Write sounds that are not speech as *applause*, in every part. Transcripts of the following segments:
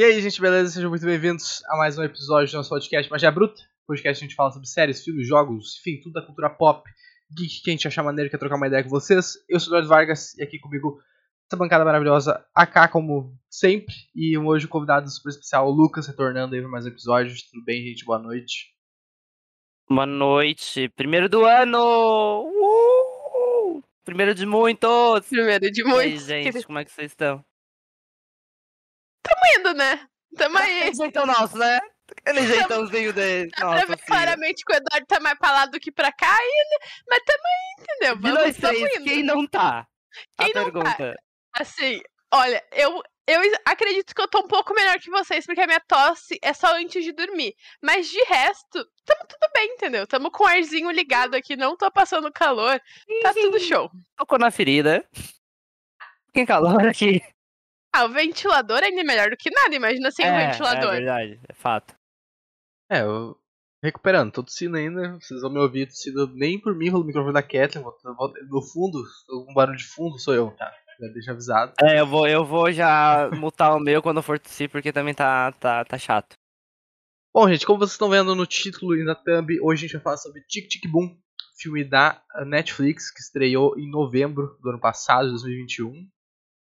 E aí, gente, beleza? Sejam muito bem-vindos a mais um episódio do nosso podcast Magia Bruta. Podcast a gente fala sobre séries, filmes, jogos, enfim, tudo da cultura pop, geek que a gente achar maneiro quer trocar uma ideia com vocês. Eu sou o Eduardo Vargas e aqui comigo essa bancada maravilhosa, AK como sempre. E hoje o convidado super especial, o Lucas, retornando aí para mais episódios. Tudo bem, gente? Boa noite. Boa noite. Primeiro do ano! Uh! Primeiro de muitos! Primeiro de E aí, muitos. gente, como é que vocês estão? Tamo indo, né? Tamo aí. Aquele jeitão nosso, né? Aquele jeitãozinho de... *laughs* Pra Nossa, filha. claramente que o Eduardo tá mais pra lá do que pra cá ainda, mas tamo aí, entendeu? De Vamos, nós tamo três, indo. quem não tá? Quem a não tá? pergunta. Assim, olha, eu, eu acredito que eu tô um pouco melhor que vocês, porque a minha tosse é só antes de dormir. Mas de resto, tamo tudo bem, entendeu? Tamo com o arzinho ligado aqui, não tô passando calor, tá tudo show. Tocou na ferida. Tem calor aqui. Ah, o ventilador ainda é melhor do que nada, imagina sem o é, ventilador. É verdade, é fato. É, eu recuperando, tô tossindo ainda. Vocês vão me ouvir tossindo nem por mim, pelo microfone da Kathleen. vou- vou- No fundo, um barulho de fundo sou eu, tá? Já deixa avisado. É, eu vou, eu vou já mutar o meu quando eu for tossir, porque também tá, tá, tá chato. Bom, gente, como vocês estão vendo no título e na thumb, hoje a gente vai falar sobre Tic Tic Boom, filme da Netflix, que estreou em novembro do ano passado, de 2021.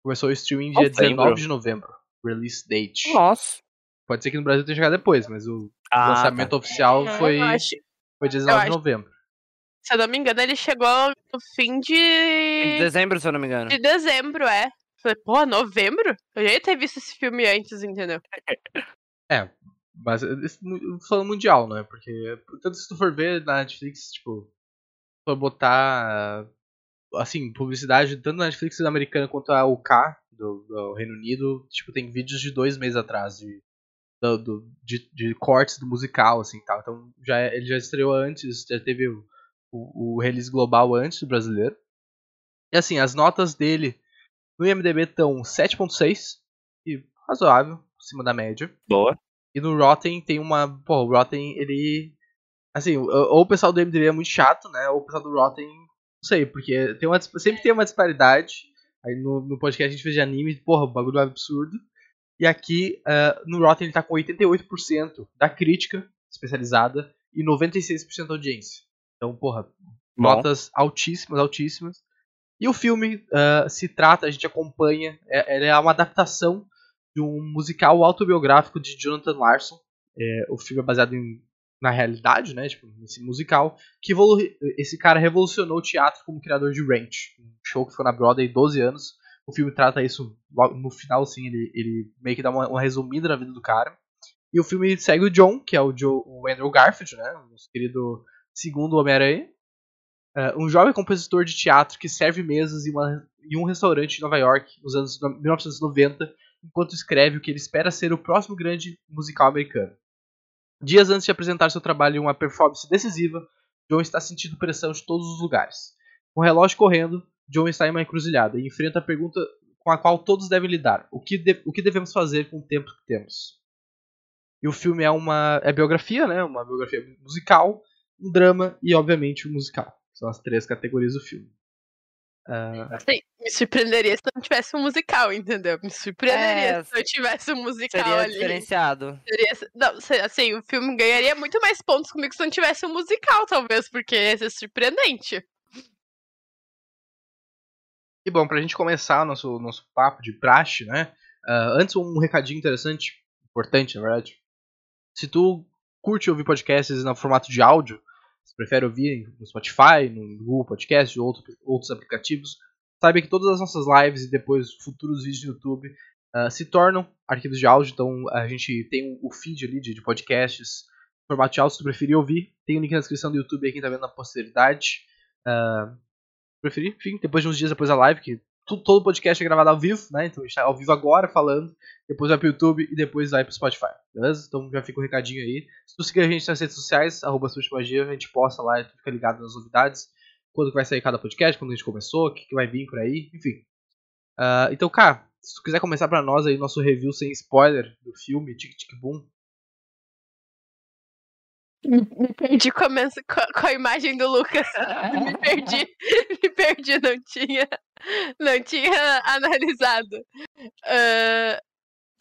Começou o streaming dia Novembro. 19 de novembro. Release date. Nossa. Pode ser que no Brasil tenha chegado depois, mas o Ah, lançamento tá. oficial É, foi, acho- foi dia 19 de acho- novembro. Se eu não me engano, ele chegou no fim Em de, dezembro, se eu não me engano. de dezembro, é. Falei, pô, novembro? Eu já ia ter visto esse filme antes, entendeu? *laughs* É, mas mu- falando mundial, né? Porque, tanto se tu for ver na Netflix, tipo, se for botar, assim, publicidade, tanto na Netflix americana quanto a UK do, do Reino Unido, tipo, tem vídeos de dois meses atrás de, do, do- de, de cortes do musical, assim, tal. Então, já, é- ele já estreou antes, já teve o, o, o release global antes do brasileiro. E, assim, as notas dele no IMDB estão 7.6, e razoável, acima da média. Boa. E no Rotten tem uma. Pô, o Rotten, ele. Assim, ou o pessoal do MDB é muito chato, né? Ou o pessoal do Rotten. Não sei, porque tem uma, sempre tem uma disparidade. Aí no, no podcast a gente fez de anime, porra, o bagulho é absurdo. E aqui, ah, no Rotten, ele tá com 88% da crítica especializada e 96% da audiência. Então, porra, Bom. notas altíssimas, altíssimas. E o filme ah, se trata, a gente acompanha, é, é uma adaptação de um musical autobiográfico de Jonathan Larson. É, o filme é baseado em, na realidade, né? Tipo, nesse musical. Que esse cara revolucionou o teatro como criador de Ranch. Um show que ficou na Broadway 12 anos. O filme trata isso no final, assim, ele, ele meio que dá uma, uma resumida na vida do cara. E o filme segue o John, que é o, Joe, o Andrew Garfield, né? O nosso querido segundo Homem-Aranha. É, um jovem compositor de teatro que serve mesas em, uma, em um restaurante em Nova York nos anos no- 1990, enquanto escreve o que ele espera ser o próximo grande musical americano. Dias antes de apresentar seu trabalho em uma performance decisiva, John está sentindo pressão de todos os lugares. Com o relógio correndo, John está em uma encruzilhada e enfrenta a pergunta com a qual todos devem lidar: o que, de- o que devemos fazer com o tempo que temos? E o filme é uma é biografia, né? Uma biografia musical, um drama e, obviamente, um musical. São as três categorias do filme. Ah, Assim, me surpreenderia se não tivesse um musical, entendeu? Me surpreenderia É, se eu tivesse um musical Seria ali. diferenciado. Seria- não, se- assim, o filme ganharia muito mais pontos comigo se não tivesse um musical, talvez, porque ia ser surpreendente. E bom, pra gente começar o nosso, nosso papo de praxe, né? ah, antes, um recadinho interessante, importante, na verdade. Se tu curte ouvir podcasts no formato de áudio, se prefere ouvir no Spotify, no Google Podcast ou outro, outros aplicativos, saiba que todas as nossas lives e depois futuros vídeos no YouTube ah, se tornam arquivos de áudio. Então a gente tem o feed ali de, de podcasts, formato de áudio, se tu preferir ouvir. Tem o link na descrição do YouTube aí, quem tá vendo na posteridade. Ah, preferir, enfim, depois de uns dias depois da live, que tu- todo podcast é gravado ao vivo, né? Então a gente tá ao vivo agora falando, depois vai pro YouTube e depois vai pro Spotify, beleza? Então já fica o recadinho aí. Se tu seguir a gente nas redes sociais, arroba Magia, a gente posta lá e tu fica ligado nas novidades. Quando vai sair cada podcast, quando a gente começou, o que, que vai vir por aí, enfim. Ah, então, cara, se tu quiser começar pra nós aí nosso review sem spoiler do filme Tic Tic Boom, Me perdi com a, com a- imagem do Lucas. *laughs* Me perdi. *laughs* Me perdi, não tinha. Não tinha analisado. Ah,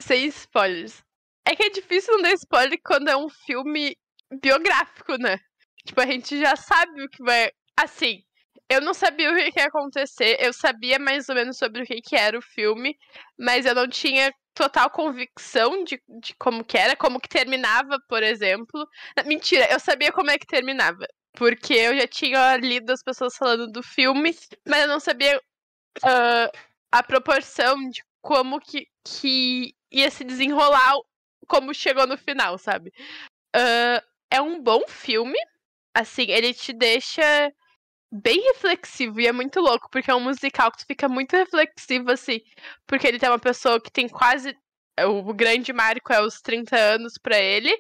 sem spoilers. É que é difícil não dar spoiler quando é um filme biográfico, né? Tipo, a gente já sabe o que vai. Assim, eu não sabia o que ia acontecer. Eu sabia mais ou menos sobre o que, que era o filme, mas eu não tinha total convicção de, de como que era, como que terminava, por exemplo. Mentira, eu sabia como é que terminava. Porque eu já tinha lido as pessoas falando do filme, mas eu não sabia uh, a proporção de como que, que ia se desenrolar, como chegou no final, sabe? Uh, é um bom filme. Assim, ele te deixa bem reflexivo e é muito louco, porque é um musical que tu fica muito reflexivo, assim, porque ele tem uma pessoa que tem quase. O grande marco é os 30 anos para ele,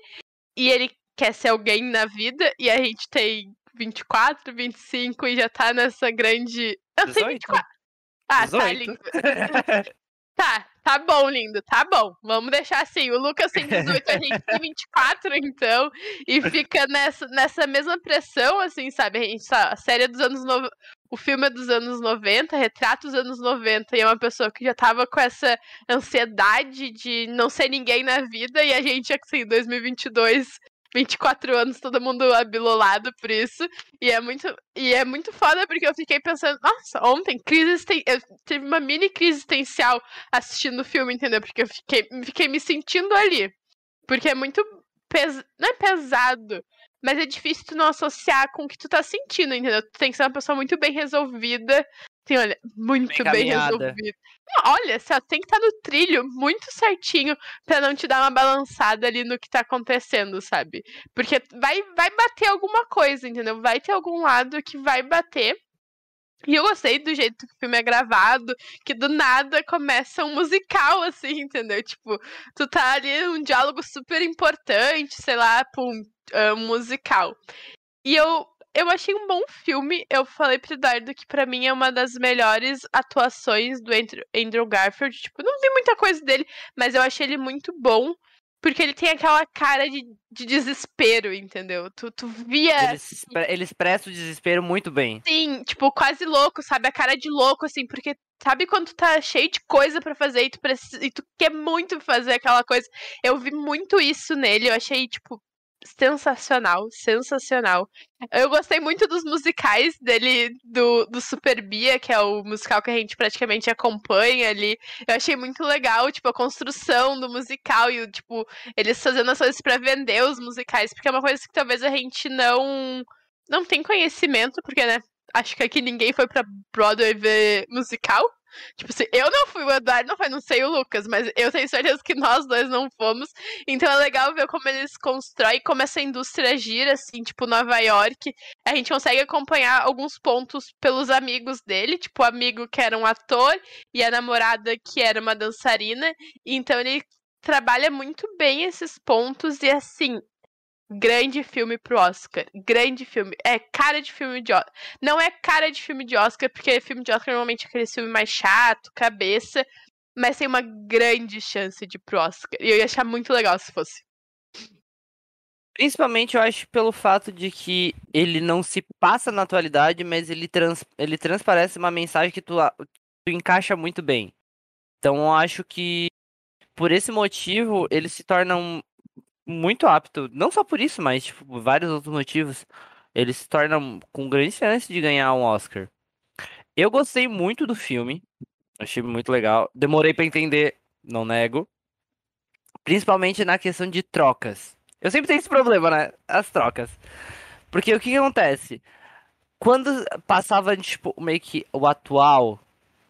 e ele quer ser alguém na vida, e a gente tem 24, 25 e já tá nessa grande. Eu 18. sei 24. Ah, 18. tá lindo. *laughs* Tá, tá bom, lindo, tá bom. Vamos deixar assim. O Lucas tem 18, a gente tem 24, então. E fica nessa, nessa mesma pressão, assim, sabe? A, gente, a série é dos anos. No... O filme é dos anos 90, retrata os anos 90, e é uma pessoa que já tava com essa ansiedade de não ser ninguém na vida, e a gente, assim, em 2022. 24 anos, todo mundo abilolado por isso. E é muito, e é muito foda porque eu fiquei pensando, nossa, ontem, crise eu tive uma mini crise existencial assistindo o filme, entendeu? Porque eu fiquei, fiquei me sentindo ali. Porque é muito pes... não é pesado, mas é difícil tu não associar com o que tu tá sentindo, entendeu? Tu tem que ser uma pessoa muito bem resolvida. Tem, olha, muito Bem bem. Não, olha, você tem que estar no trilho muito certinho pra não te dar uma balançada ali no que tá acontecendo, sabe? Porque vai, vai bater alguma coisa, entendeu? Vai ter algum lado que vai bater. E eu gostei do jeito que o filme é gravado, que do nada começa um musical, assim, *laughs* entendeu? Tipo, tu tá ali um diálogo super importante, sei lá, é um musical. E eu, eu achei um bom filme. Eu falei pro Eduardo que pra mim é uma das melhores atuações do Andrew, Garfield. Tipo, não vi muita coisa dele, mas eu achei ele muito bom. Porque ele tem aquela cara de, de desespero, entendeu? Tu, tu via. Ele, expre- ele expressa o desespero muito bem. Sim, tipo, quase louco, sabe? A cara de louco, assim, porque sabe quando tu tá cheio de coisa pra fazer e tu, precisa, e tu quer muito fazer aquela coisa? Eu vi muito isso nele, eu achei, tipo, sensacional, sensacional. Eu gostei muito dos musicais dele, do, do Super Bia, que é o musical que a gente praticamente acompanha ali. Eu achei muito legal, tipo, a construção do musical e, tipo, eles fazendo as coisas pra vender os musicais, porque é uma coisa que talvez a gente não não tem conhecimento, porque, né, acho que aqui ninguém foi pra Broadway ver musical. Tipo assim, eu não fui, o Eduardo não foi, não sei o Lucas, mas eu tenho certeza que nós dois não fomos. Então é legal ver como eles constroem, como essa indústria gira, assim, tipo, Nova York. A gente consegue acompanhar alguns pontos pelos amigos dele, tipo, o amigo que era um ator e a namorada que era uma dançarina. Então ele trabalha muito bem esses pontos e assim. Grande filme pro Oscar. Grande filme. É cara de filme de Oscar. Não é cara de filme de Oscar, porque filme de Oscar normalmente é aquele filme mais chato, cabeça. Mas tem uma grande chance de ir pro Oscar. E eu ia achar muito legal se fosse. Principalmente eu acho pelo fato de que ele não se passa na atualidade, mas ele, trans, ele transparece uma mensagem que tu, tu encaixa muito bem. Então eu acho que por esse motivo ele se torna um- muito apto. Não só por isso, mas tipo, por vários outros motivos. Ele se torna com grande chance de ganhar um Oscar. Eu gostei muito do filme. Achei muito legal. Demorei pra entender, não nego. Principalmente na questão de trocas. Eu sempre tenho esse problema, né? As trocas. Porque o que que acontece? Quando passava, tipo, meio que o atual,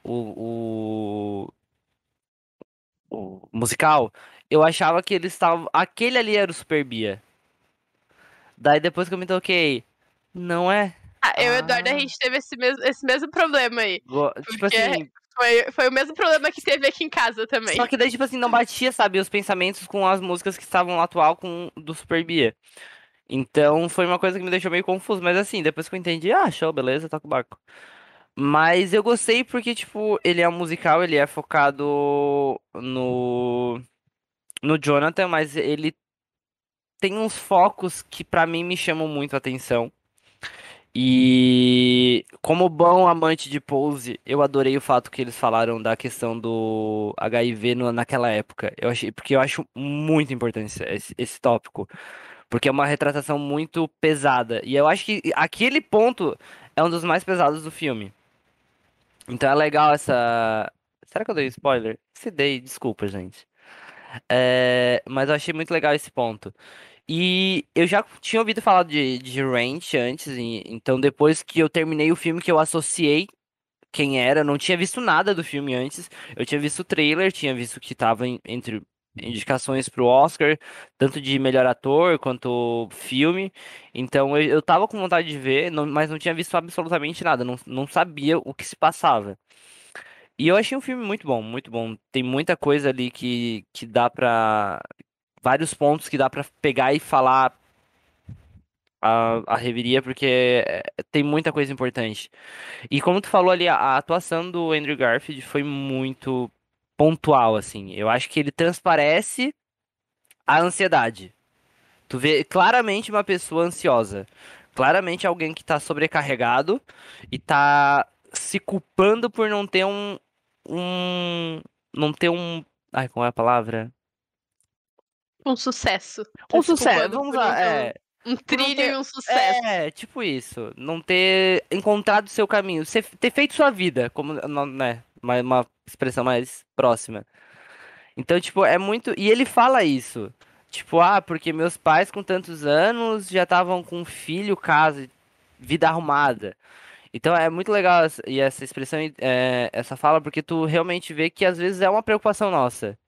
o, o, o musical, eu achava que eles estavam. Aquele ali era o Super Bia. Daí depois que eu me toquei, não é? Ah, eu e o Eduardo, a Ah. gente teve esse mesmo, esse mesmo problema aí. Go- Tipo assim, Foi, foi o mesmo problema que teve aqui em casa também. Só que daí, tipo assim, não batia, sabe, os pensamentos com as músicas que estavam atual com do Super Bia. Então foi uma coisa que me deixou meio confuso. Mas assim, depois que eu entendi, ah, show, beleza, toca o barco. Mas eu gostei porque, tipo, ele é um musical, ele é focado no. No Jonathan, mas ele tem uns focos que pra mim me chamam muito a atenção. E como bom amante de Pose, eu adorei o fato que eles falaram da questão do HIV no- naquela época. Eu achei, porque eu acho muito importante esse, esse tópico. Porque é uma retratação muito pesada. E eu acho que aquele ponto é um dos mais pesados do filme. Então é legal essa. Será que eu dei spoiler? Se dei, desculpa, gente. É, Mas eu achei muito legal esse ponto. E eu já tinha ouvido falar de, de Ranch antes, e- então depois que eu terminei o filme que eu associei quem era, não tinha visto nada do filme antes. Eu tinha visto o trailer, tinha visto que tava em- entre indicações pro Oscar, tanto de melhor ator quanto filme. Então eu, eu tava com vontade de ver, não- mas não tinha visto absolutamente nada, não, não sabia o que se passava. E eu achei um filme muito bom, muito bom. Tem muita coisa ali que, que dá pra. Vários pontos que dá pra pegar e falar a, a reveria, porque é, tem muita coisa importante. E como tu falou ali, a, a atuação do Andrew Garfield foi muito pontual, assim. Eu acho que ele transparece a ansiedade. Tu vê claramente uma pessoa ansiosa. Claramente alguém que tá sobrecarregado e tá se culpando por não ter um. Um não ter um. Ai, qual é a palavra? Um sucesso. Um se sucesso. Vamos lá. É, Um, trilho ter- e um sucesso. É, tipo isso. Não ter encontrado seu caminho. Ter feito sua vida, como, não- né? Uma, uma expressão mais próxima. Então, tipo, é muito. E ele fala isso. Tipo, ah, porque meus pais com tantos anos já estavam com filho, casa, vida arrumada. Então é muito legal essa, e essa expressão, é, essa fala, porque tu realmente vê que às vezes é uma preocupação nossa.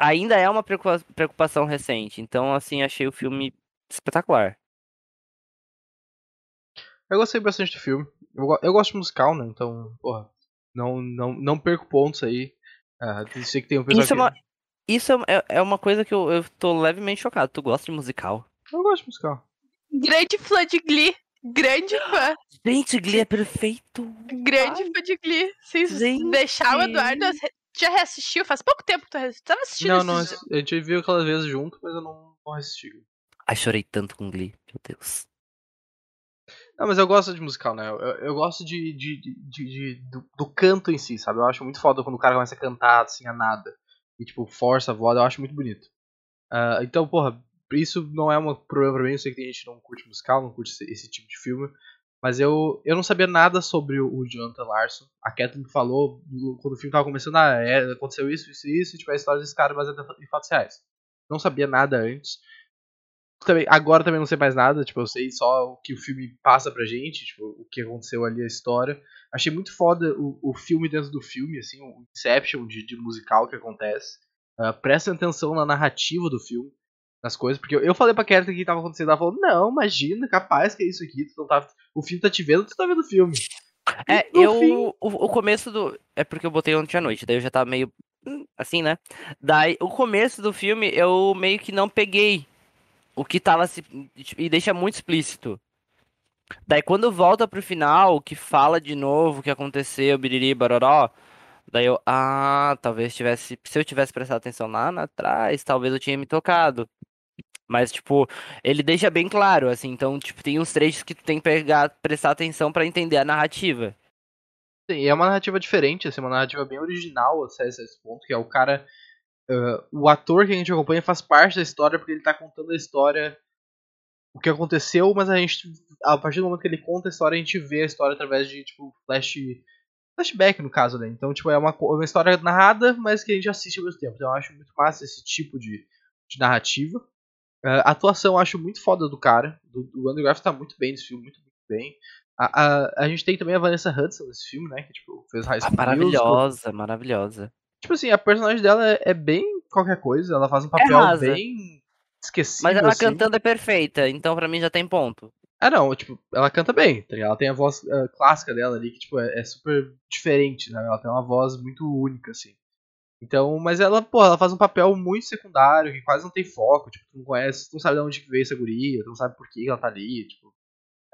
Ainda é uma preocupa- preocupação recente. Então, assim, achei o filme espetacular. Eu gostei bastante do filme. Eu, eu gosto de musical, né? Então, porra, não, não, não perco pontos aí. Ah, sei que tem um pessoal Isso é que... uma, isso é, é- é uma coisa que eu, eu tô levemente chocado. Tu gosta de musical? Eu gosto de musical. Grande fã de Glee. Grande fã. Gente, Glee é perfeito. Grande fã de Glee. Gente. deixar o Eduardo. Já reassistiu? Faz pouco tempo que tu reassistiu. Tava assistindo Não, esses não, a gente viu aquelas vezes junto, mas eu não, não assisti. Ai, chorei tanto com Glee. Meu Deus. Não, mas eu gosto de musical, né? Eu, eu gosto de, de, de, de- de- do, do canto em si, sabe? Eu acho muito foda quando o cara começa a cantar assim a nada. E tipo, força a voz, eu acho muito bonito. Ah, então, porra, isso não é um problema pra mim. Eu sei que tem gente que não curte musical, não curte esse, esse tipo de filme. Mas eu, eu não sabia nada sobre o, Jonathan Larson. A Kathleen me falou do- quando o filme tava começando, ah, é, aconteceu isso, isso e isso, e tipo, a história desse cara baseada em fatos reais. Não sabia nada antes também, agora também não sei mais nada, tipo, eu sei só o que o filme passa pra gente, tipo, o que aconteceu ali, a história. Achei muito foda o, o filme dentro do filme, assim, o Inception de, de musical que acontece. Uh, prestem atenção na narrativa do filme, nas coisas, porque eu, eu falei pra Kerta que tava acontecendo, ela falou, não, imagina, capaz que é isso aqui, tu não tá, o filme tá te vendo, tu tá vendo o filme. É, No eu. fim- O, o começo do. É porque eu botei ontem à noite, daí eu já tava meio. hum, Assim, né? Daí, o começo do filme, eu meio que não peguei o que tava se. E deixa muito explícito. Daí, quando volta pro final, que fala de novo o que aconteceu, biriri, baroró. Daí eu. Ah, talvez tivesse. Se eu tivesse prestado atenção lá atrás, talvez eu tinha me tocado. Mas, tipo, ele deixa bem claro, assim. Então, tipo, tem uns trechos que tu tem que pegar, prestar atenção pra entender a narrativa. Sim, é uma narrativa diferente, assim, uma narrativa bem original até esse ponto, que é o cara. ah, o ator que a gente acompanha faz parte da história porque ele tá contando a história. O que aconteceu, mas a gente. A partir do momento que ele conta a história, a gente vê a história através de, tipo, flash. Flashback, no caso, né? Então, tipo, é uma, co- uma história narrada, mas que a gente assiste ao mesmo tempo. Então, eu acho muito massa esse tipo de, de narrativa. Ah, a atuação eu acho muito foda do cara. Do, do Andrew Garfield tá muito bem nesse filme, muito, muito bem. A, a, a gente tem também a Vanessa Hudson nesse filme, né? Que tipo, fez High Ah, School Musical. maravilhosa, maravilhosa. Tipo assim, a personagem dela é, é bem qualquer coisa. Ela faz um papel rasa. bem esquecível. Mas ela assim. cantando é perfeita, então pra mim já tem ponto. Ah, não, tipo, ela canta bem, tá? Ela tem a voz ah, clássica dela ali, que, tipo, é, é super diferente, né? Ela tem uma voz muito única, assim. Então, mas ela, pô, ela faz um papel muito secundário, que quase não tem foco, tipo, tu não conhece, tu não sabe de onde veio essa guria, tu não sabe por que ela tá ali, tipo.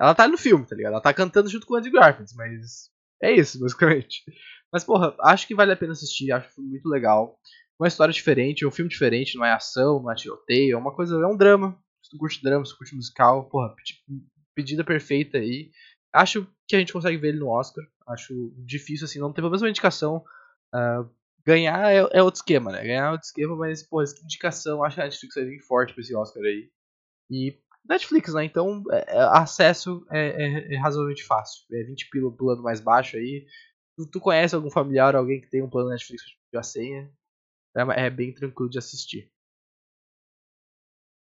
Ela tá no filme, tá ligado? Ela tá cantando junto com o Andy Garfield, mas é isso, *laughs* basicamente. Mas, porra, acho que vale a pena assistir, acho muito legal. Uma história diferente, um filme diferente, não é ação, não é tiroteio, é uma coisa, é um drama. Se tu curte drama, se tu curte musical, porra, pedida perfeita aí. Acho que a gente consegue ver ele no Oscar. Acho difícil, assim, não ter pelo menos uma indicação. Uh, ganhar é, é, outro esquema, né? Ganhar é outro esquema, mas, pô, essa indicação, acho que a Netflix vai vir forte pra esse Oscar aí. E Netflix, né? Então, é, é acesso é, é, é, razoavelmente fácil. É 20 pila plano mais baixo aí. Tu, tu, conhece algum familiar, alguém que tem um plano Netflix de a senha? É, é bem tranquilo de assistir.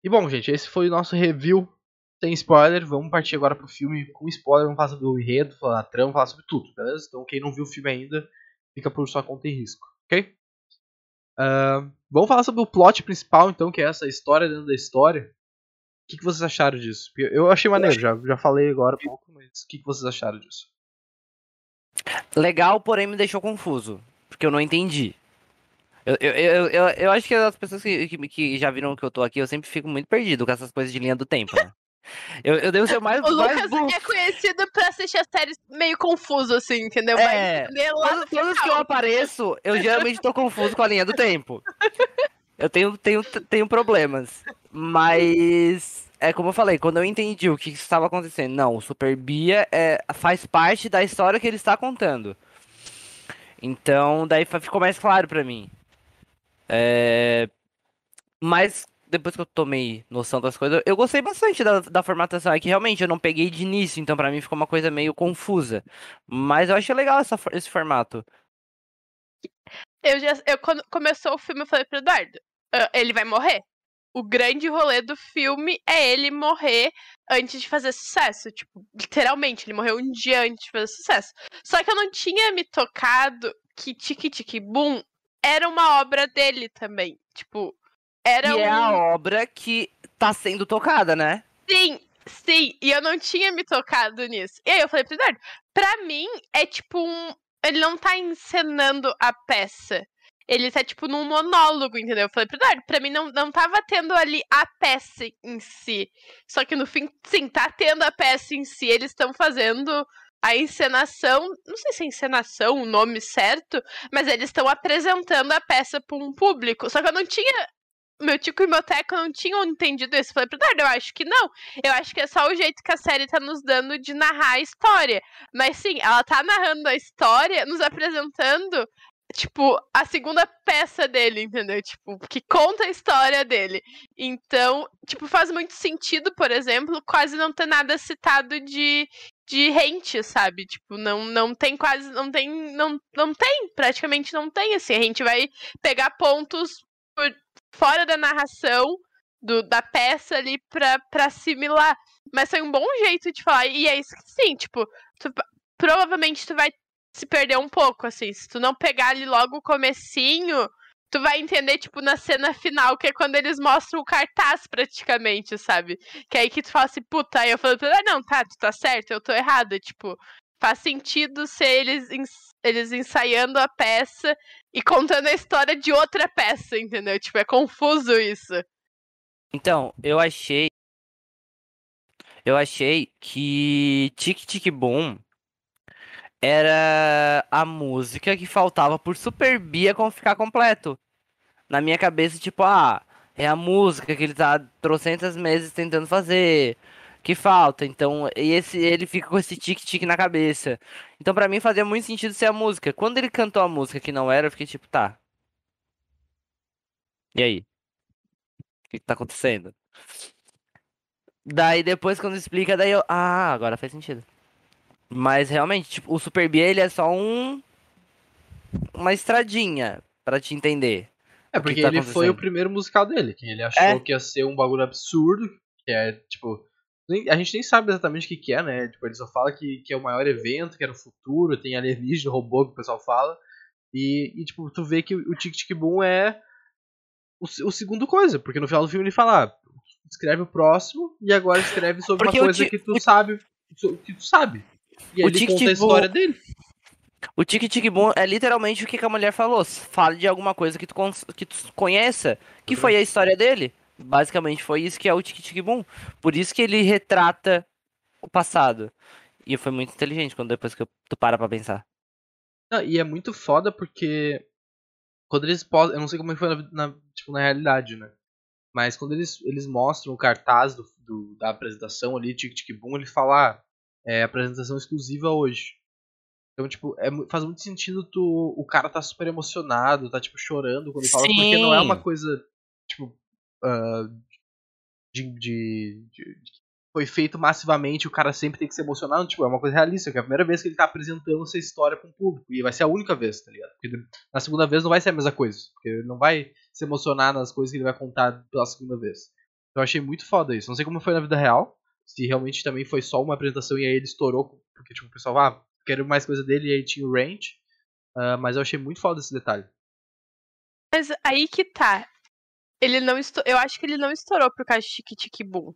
E bom, gente, esse foi o nosso review sem spoiler. Vamos partir agora pro filme com spoiler. Vamos falar sobre o enredo, falar da trama, falar sobre tudo, beleza? Então, quem não viu o filme ainda, fica por sua conta e risco, ok? Uh, vamos falar sobre o plot principal, então, que é essa história dentro da história. O que, que vocês acharam disso? Eu achei maneiro, já, já falei agora um pouco, mas o que, que vocês acharam disso? Legal, porém me deixou confuso, porque eu não entendi. Eu, eu, eu, eu, eu acho que as pessoas que, que, que, já viram que eu tô aqui, eu sempre fico muito perdido com essas coisas de linha do tempo, né? Eu, eu devo ser mais. *laughs* O mais Lucas burro. é conhecido pra assistir as séries meio confuso, assim, entendeu? É. Mas todos, que eu apareço, eu geralmente tô confuso com a linha do tempo. Eu tenho, tenho, tenho problemas. Mas. É como eu falei, quando eu entendi o que estava acontecendo, não, o Super Bia é, faz parte da história que ele está contando. Então, daí ficou mais claro para mim. É... Mas depois que eu tomei noção das coisas, eu gostei bastante da, da formatação. É que realmente eu não peguei de início, então para mim ficou uma coisa meio confusa. Mas eu achei legal essa, esse formato. Eu já. Eu, quando começou o filme, eu falei pro Eduardo: uh, ele vai morrer. O grande rolê do filme é ele morrer antes de fazer sucesso. Tipo, literalmente, ele morreu um dia antes de fazer sucesso. Só que eu não tinha me tocado que Tiki Tiki Boom era uma obra dele também. Tipo, era e um... é a obra que tá sendo tocada, né? Sim, sim. E eu não tinha me tocado nisso. E aí eu falei pro Eduardo, pra mim é tipo um. Ele não tá encenando a peça. Ele tá, tipo, num monólogo, entendeu? Eu falei pro Eduardo, pra mim não, não tava tendo ali a peça em si. Só que no fim, sim, tá tendo a peça em si. Eles estão fazendo a encenação, não sei se é encenação o nome certo, mas eles estão apresentando a peça para um público. Só que eu não tinha. Meu Tico e meu Teco não tinham entendido isso. Falei pro Dardo, eu acho que não. Eu acho que é só o jeito que a série tá nos dando de narrar a história. Mas sim, ela tá narrando a história, nos apresentando tipo, a segunda peça dele, entendeu? Tipo, que conta a história dele. Então, tipo, faz muito sentido, por exemplo, quase não ter nada citado de, de rente, sabe? Tipo, não, não tem quase, não tem, não, não tem, praticamente não tem, assim. A gente vai pegar pontos fora da narração do, da peça ali pra, pra assimilar. Mas foi um bom jeito de falar. E é isso que sim, tipo, tu, provavelmente tu vai se perder um pouco, assim. Se tu não pegar ali logo o comecinho, tu vai entender, tipo, na cena final, que é quando eles mostram o cartaz, praticamente, sabe? Que é aí que tu fala assim, puta, aí eu falo, ah, não, tá, tu tá certo, eu tô errada, tipo, faz sentido ser eles, eles ensaiando a peça e contando a história de outra peça, entendeu? Tipo, é confuso isso. Então, eu achei. Eu achei que Tic Tic Boom era a música que faltava por Super Bia ficar completo. Na minha cabeça, tipo, ah, é a música que ele tá trocentas meses tentando fazer. Que falta, então, e esse, ele fica com esse tique-tique na cabeça. Então, para mim, fazia muito sentido ser a música. Quando ele cantou a música que não era, eu fiquei tipo, tá. E aí? O que, que tá acontecendo? Daí, depois, quando explica, daí eu. Ah, agora faz sentido. Mas realmente, tipo, o Super B ele é só um uma estradinha para te entender. É porque tá ele foi o primeiro musical dele, que ele achou é. que ia ser um bagulho absurdo, que é tipo, a gente nem sabe exatamente o que, que é, né? Tipo, ele só fala que, que é o maior evento, que era o futuro, tem alienígena, robô que o pessoal fala. E, e tipo, tu vê que o Tic Tic Boom é o, o segundo coisa, porque no final do filme ele fala, ah, escreve o próximo e agora escreve sobre porque uma coisa que tu sabe, que tu sabe. E o ele conta a história dele. O Tic Tic Boom é literalmente o que a mulher falou. Fale de alguma coisa que tu, que tu conheça, que foi a história dele. Basicamente foi isso que é o Tic Tic Boom. Por isso que ele retrata o passado. E foi muito inteligente quando depois que tu para pra pensar. Não, e é muito foda porque quando eles postam, eu não sei como é foi na, na, tipo, na realidade, né? Mas quando eles, eles mostram o cartaz do, do da apresentação ali, Tic Tic Boom, ele fala, ah, é apresentação exclusiva hoje. Então, tipo, é, faz muito sentido tu, o cara tá super emocionado, tá, tipo, chorando quando fala, Sim. porque não é uma coisa, uh, de, de, de, foi feito massivamente, o cara sempre tem que se emocionar, tipo, é uma coisa realista, que é a primeira vez que ele tá apresentando essa história com o público, e vai ser a única vez, tá ligado? Porque na segunda vez não vai ser a mesma coisa, porque ele não vai se emocionar nas coisas que ele vai contar pela segunda vez. Então eu achei muito foda isso. Não sei como foi na vida real, se realmente também foi só uma apresentação e aí ele estourou, porque tipo, o pessoal, ah, quero mais coisa dele, e aí tinha o range, uh, mas eu achei muito foda esse detalhe. Mas aí que tá. Ele não estourou. Eu acho que ele não estourou por causa de Tic Boom.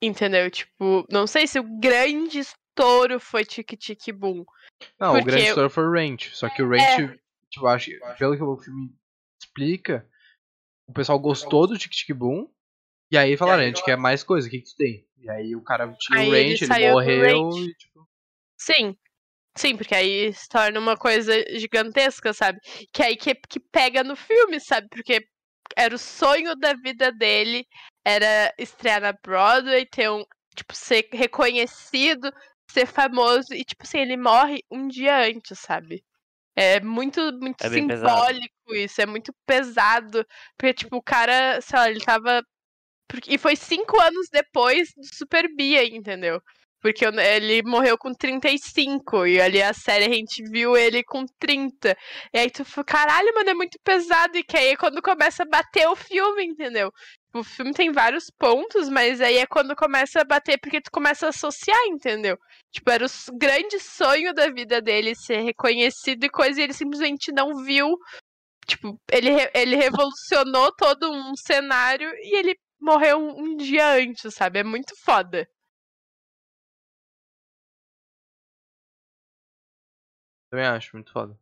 Entendeu? Tipo, não sei se o grande estouro foi Tic Tic Boom. Não, Porque o grande estouro foi o Range. Só que o Range, tipo, acho, pelo que o filme explica, o pessoal gostou do Tic Tic Boom. E aí falaram, a gente quer mais coisa, o que, que tu tem? E aí o cara tinha Aí o ele Range, ele, do morreu e tipo. Sim. Sim, porque aí se torna uma coisa gigantesca, sabe? Que aí que, que pega no filme, sabe? Porque era o sonho da vida dele, era estrear na Broadway, ter um, tipo, ser reconhecido, ser famoso, e tipo assim, ele morre um dia antes, sabe? É muito, muito É bem pesado. simbólico isso, é muito pesado. Porque, tipo, o cara, sei lá, ele tava. E foi cinco anos depois do Super Bia, entendeu? Porque ele morreu com 35 e ali a série a gente viu ele com 30. E aí tu fica, caralho, mano, é muito pesado. E que aí é quando começa a bater o filme, entendeu? O filme tem vários pontos, mas aí é quando começa a bater porque tu começa a associar, entendeu? Tipo, era o grande sonho da vida dele ser reconhecido e coisa, e ele simplesmente não viu. Tipo, ele, ele revolucionou todo um cenário e ele morreu um, um dia antes, sabe? É muito foda. Também acho, muito foda.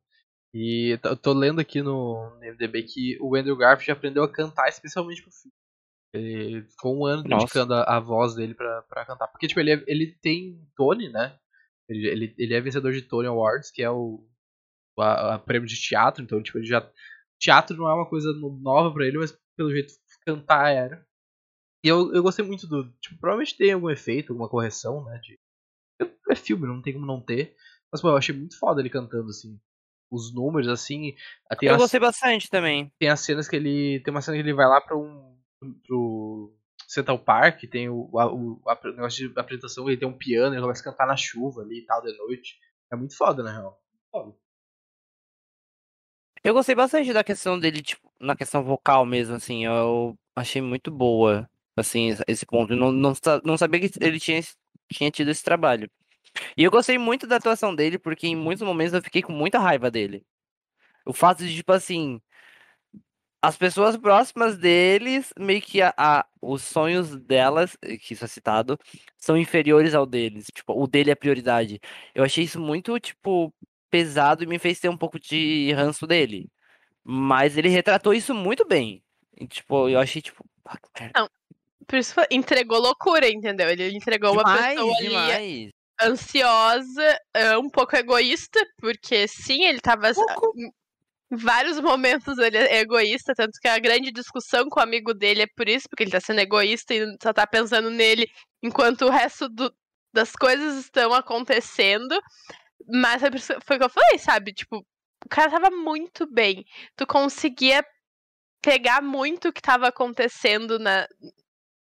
E eu tô lendo aqui no MDB que o Andrew Garfield aprendeu a cantar especialmente pro filme. Ele ficou um ano Nossa. dedicando a, a voz dele pra, pra cantar. Porque, tipo, ele, é- ele tem Tony, né? Ele, ele, ele é vencedor de Tony Awards, que é o a, a prêmio de teatro, então, tipo, ele já. Teatro não é uma coisa no- nova pra ele, mas pelo jeito cantar era. E eu, eu gostei muito do. Tipo, provavelmente tem algum efeito, alguma correção, né? De, é filme, não tem como não ter. Mas, pô, eu achei muito foda ele cantando, assim. Os números, assim. Tem Eu as, gostei bastante também. tem as cenas que ele. Tem uma cena que ele vai lá pra um. pro Central Park, tem o, o, a- o negócio de apresentação, ele tem um piano, ele começa a cantar na chuva ali e tal, de noite. É muito foda, na real. Foda. Eu gostei bastante da questão dele, tipo, na questão vocal mesmo, assim. Eu achei muito boa, assim, esse- ponto. Eu não, não, não sabia que ele tinha, tinha tido esse trabalho. E eu gostei muito da atuação dele, porque em muitos momentos eu fiquei com muita raiva dele. O fato de, tipo assim, as pessoas próximas deles, meio que a, a- os sonhos delas, eh, que isso é citado, são inferiores ao deles. Tipo, o dele é prioridade. Eu achei isso muito, tipo, pesado e me fez ter um pouco de ranço dele. Mas ele retratou isso muito bem. E, tipo, eu achei, tipo. ah, merda. Por isso entregou loucura, entendeu? Ele entregou uma Demais, pessoa ali demais. Ansiosa, eh, um pouco egoísta, porque sim, ele tava. Pouco. Em vários momentos ele é egoísta, tanto que a grande discussão com o amigo dele é por isso, porque ele tá sendo egoísta e só tá pensando nele enquanto o resto do- das coisas estão acontecendo. Mas é foi o que eu falei, sabe? Tipo, o cara tava muito bem. Tu conseguia pegar muito o que tava acontecendo na,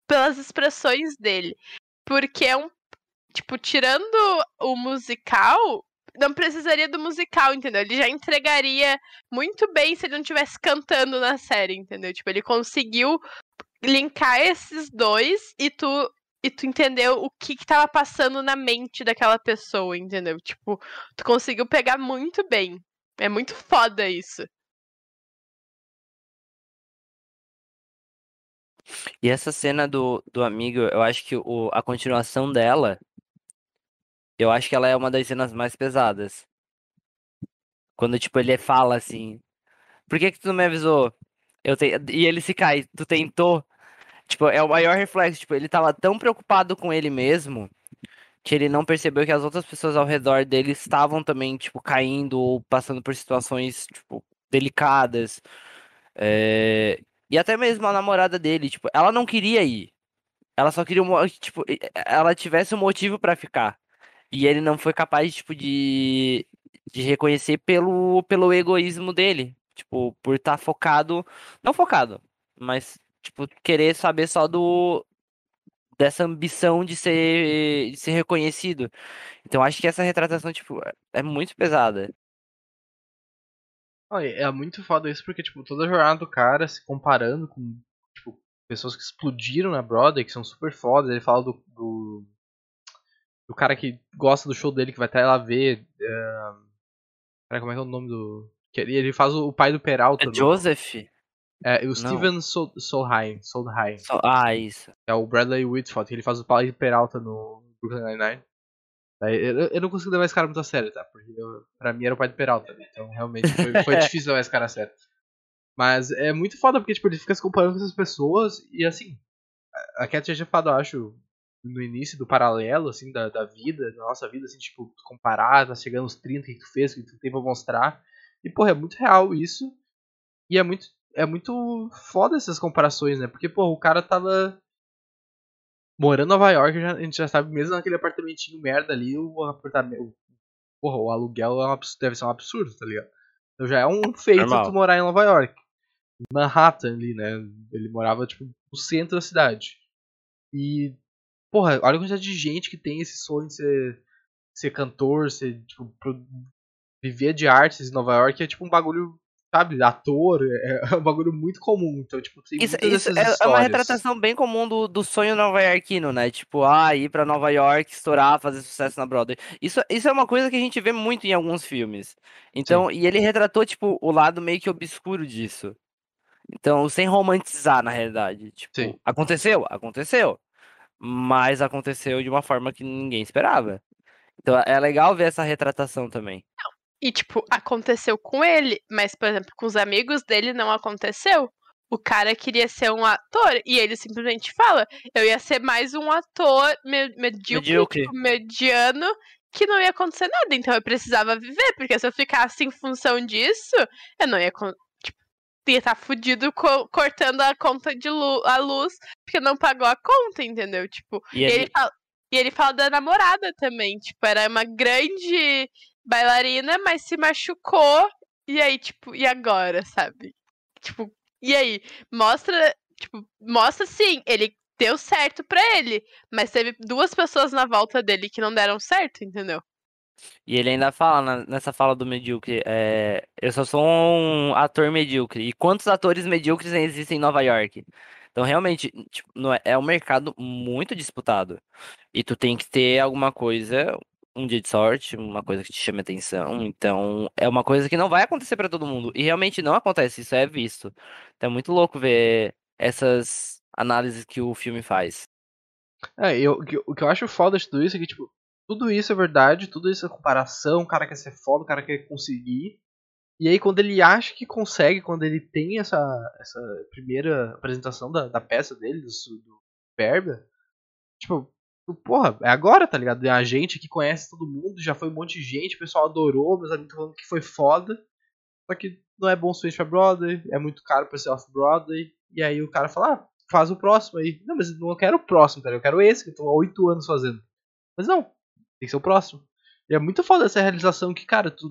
pelas expressões dele. Porque é um. Tipo, tirando o musical, não precisaria do musical, entendeu? Ele já entregaria muito bem se ele não estivesse cantando na série, entendeu? Tipo, ele conseguiu linkar esses dois e tu. E tu entendeu o que que tava passando na mente daquela pessoa, entendeu? Tipo, tu conseguiu pegar muito bem. É muito foda isso. E essa cena do, do amigo, eu acho que o, a continuação dela, eu acho que ela é uma das cenas mais pesadas. Quando, tipo, ele fala assim, por que que tu não me avisou? Eu te... E ele se cai, tu tentou? Tipo, é o maior reflexo, tipo, ele tava tão preocupado com ele mesmo, que ele não percebeu que as outras pessoas ao redor dele estavam também, tipo, caindo ou passando por situações, tipo, delicadas. É, E até mesmo a namorada dele, tipo, ela não queria ir. Ela só queria, tipo, ela tivesse um motivo para ficar. E ele não foi capaz, tipo, de, de reconhecer pelo, pelo egoísmo dele. Tipo, por estar tá focado. Não focado, mas, tipo, querer saber só do. Dessa ambição de ser, de ser reconhecido. Então acho que essa retratação, tipo, é muito pesada. É muito foda isso porque, tipo, toda a jornada do cara se comparando com, tipo, pessoas que explodiram na Broadway, que são super fodas. Ele fala do, do, do cara que gosta do show dele, que vai até lá ver. Uh, cara, como é que é o nome do. Ele faz o, pai do Peralta. É no... Joseph? É, o Steven Sol, Solheim. Solheim. So, ah, isso. É o Bradley Whitford, ele faz o pai do Peralta no Brooklyn Nine-Nine. Eu, eu, não consigo levar esse cara muito a sério, tá? Porque eu, pra mim era o pai do Peralta, né? então realmente foi, foi *laughs* difícil levar esse cara a sério. Mas é muito foda porque tipo, ele fica se comparando com essas pessoas e assim, a Cat já tinha falado, eu acho, no início do paralelo, assim, da, da vida, da nossa vida, assim, tipo, comparar, tá chegando aos 30, o que tu fez, o que tu tem pra mostrar. E, porra, é muito real isso. E é muito, é muito foda essas comparações, né? Porque, porra, o cara tava morando em Nova York, a gente já sabe, mesmo naquele apartamentinho merda ali, o apartamento. Porra, o aluguel é um, deve ser um absurdo, tá ligado? Então já é um feito Normal. tu morar em Nova York. Manhattan ali, né? Ele morava, tipo, no centro da cidade. E, porra, olha a quantidade de gente que tem esse sonho de ser, ser cantor, ser, tipo, pro, viver de artes em Nova York. É, tipo, um bagulho sabe, ator, é, é um bagulho muito comum. Então, tipo, tem isso, isso é, é, uma retratação bem comum do, do sonho nova-iorquino, né? Tipo, ah, ir pra Nova York, estourar, fazer sucesso na Broadway. Isso, isso é uma coisa que a gente vê muito em alguns filmes. Então, Sim. e ele retratou, tipo, o lado meio que obscuro disso. Então, sem romantizar, na realidade. Tipo, Sim. aconteceu? Aconteceu. Mas aconteceu de uma forma que ninguém esperava. Então, é legal ver essa retratação também. Não e, tipo, aconteceu com ele, mas, por exemplo, com os amigos dele não aconteceu. O cara queria ser um ator e ele simplesmente fala: eu ia ser mais um ator me medíocre, medíocre. Tipo, mediano, que não ia acontecer nada. Então eu precisava viver, porque se eu ficasse em função disso, eu não ia. Ia estar tá fudido co cortando a conta de lu a luz, porque não pagou a conta, entendeu? Tipo, e ele, fala, e ele fala da namorada também. Tipo, era uma grande bailarina, mas se machucou. E aí, tipo, e agora, sabe? Tipo, e aí? Mostra, tipo, mostra sim, ele deu certo pra ele, mas teve duas pessoas na volta dele que não deram certo, entendeu? E ele ainda fala nessa fala do medíocre, é, eu só sou um ator medíocre. E quantos atores medíocres existem em Nova York? Então, realmente, tipo, é, é um mercado muito disputado. E tu tem que ter alguma coisa, um dia de sorte, uma coisa que te chame atenção. Então, é uma coisa que não vai acontecer para todo mundo. E realmente não acontece, isso é visto. Então é muito louco ver essas análises que o filme faz. É, eu, o que eu acho foda de tudo isso é que, tipo, tudo isso é verdade, tudo isso é comparação, o cara quer ser foda, o cara quer conseguir. E aí quando ele acha que consegue, quando ele tem essa, essa primeira apresentação da, da peça dele, do, do Berber, tipo, porra, é agora, tá ligado? É a gente que conhece todo mundo, já foi um monte de gente, o pessoal adorou, meus amigos falando que foi foda. Só que não é bom switch pra Broadway, é muito caro pra ser off-Broadway. E aí o cara fala, ah, faz o próximo aí. Não, mas não quero o próximo, tá ligado? Eu quero esse, que eu tô há 8 anos fazendo. Mas não, tem que ser o próximo. E é muito foda essa realização que, cara, tu.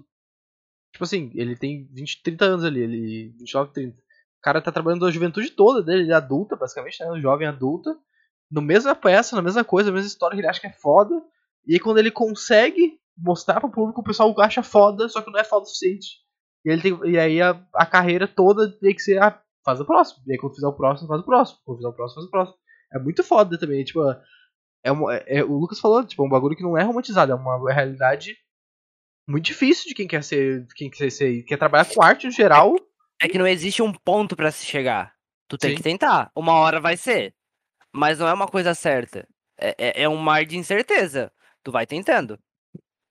Tipo assim, ele tem 20, 30 anos ali, ele. 29, 30. O cara tá trabalhando a juventude toda dele, ele é adulta, basicamente, né? Um jovem adulta no mesma peça, na mesma coisa, na mesma história que ele acha que é foda. E aí quando ele consegue mostrar pro público, o pessoal acha foda, só que não é foda o suficiente. E, ele tem, e aí a, a carreira toda tem que ser, ah, faz o próximo. E aí quando fizer o próximo, faz o próximo. Quando fizer o próximo, faz o próximo. É muito foda também, tipo, é, uma, é, é o Lucas falou, tipo, é um bagulho que não é romantizado, é uma realidade muito difícil de quem quer ser, quem quer ser, quer trabalhar com arte em geral. É que não existe um ponto para se chegar. Tu tem Sim. que tentar. Uma hora vai ser mas não é uma coisa certa. É, é, é, um mar de incerteza. Tu vai tentando.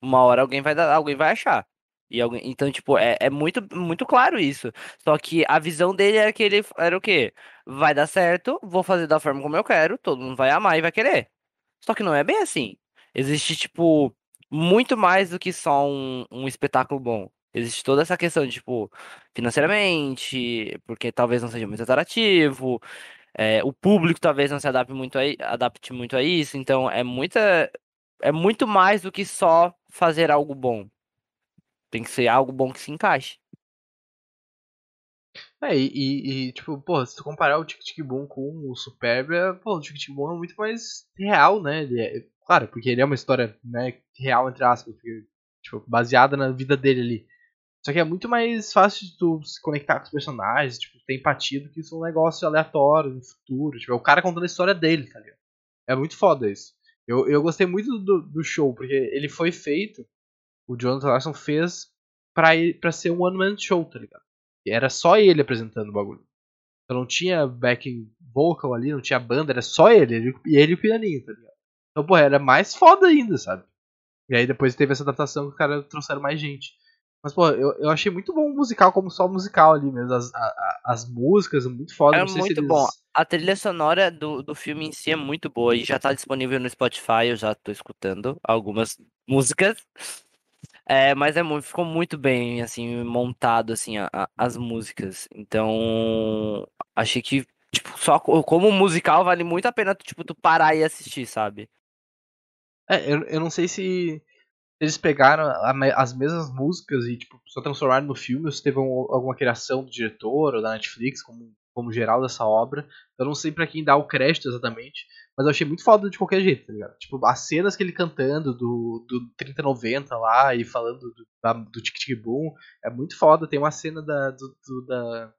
Uma hora alguém vai dar, alguém vai achar. E alguém, então, tipo, é, é muito, muito claro isso. Só que a visão dele era que ele era o quê? Vai dar certo, vou fazer da forma como eu quero, todo mundo vai amar e vai querer. Só que não é bem assim. Existe, tipo, muito mais do que só um, um espetáculo bom. Existe toda essa questão de, tipo, financeiramente, porque talvez não seja muito atrativo, é, o público talvez não se adapte muito, a, adapte muito a isso, então é muita. É muito mais do que só fazer algo bom. Tem que ser algo bom que se encaixe. É, e, e, e, tipo, pô, se tu comparar o Tic Tic Boom com o Superbia, pô, o Tic Tic Boom é muito mais real, né? Ele é, claro, porque ele é uma história, né, real, entre aspas, porque, tipo, baseada na vida dele ali. Só que é muito mais fácil de tu se conectar com os personagens, tipo, ter empatia do que isso é um negócio aleatório no futuro. Tipo, é o cara contando a história dele, tá ligado? É muito foda isso. Eu, eu gostei muito do, do show, porque ele foi feito, o Jonathan Larson fez pra, pra ser um one-man show, tá ligado? Era só ele apresentando o bagulho. Então não tinha backing vocal ali, não tinha banda, era só ele, ele e ele e o pianinho, tá ligado? Então, pô, era mais foda ainda, sabe? E aí depois teve essa adaptação que o cara trouxeram mais gente. Mas, pô, eu, eu achei muito bom o musical como só musical ali mesmo. As, a, as músicas, muito foda. É muito eles... bom. A trilha sonora do, do filme em si é muito boa e já tá disponível no Spotify, eu já tô escutando algumas músicas. É, mas é muito, ficou muito bem, assim, montado, assim, a, a, as músicas. Então, achei que, tipo, só como musical vale muito a pena, tipo, tu parar e assistir, sabe? É, eu, eu não sei se eles pegaram as mesmas músicas e tipo, só transformaram no filme, ou se teve alguma criação do diretor ou da Netflix, como, como geral dessa obra. Eu não sei para quem dá o crédito exatamente, mas eu achei muito foda de qualquer jeito, tá ligado? Tipo, as cenas que ele cantando do, do 3090 lá e falando do, da, do Tic Tic Boom é muito foda. Tem uma cena da, do, do da.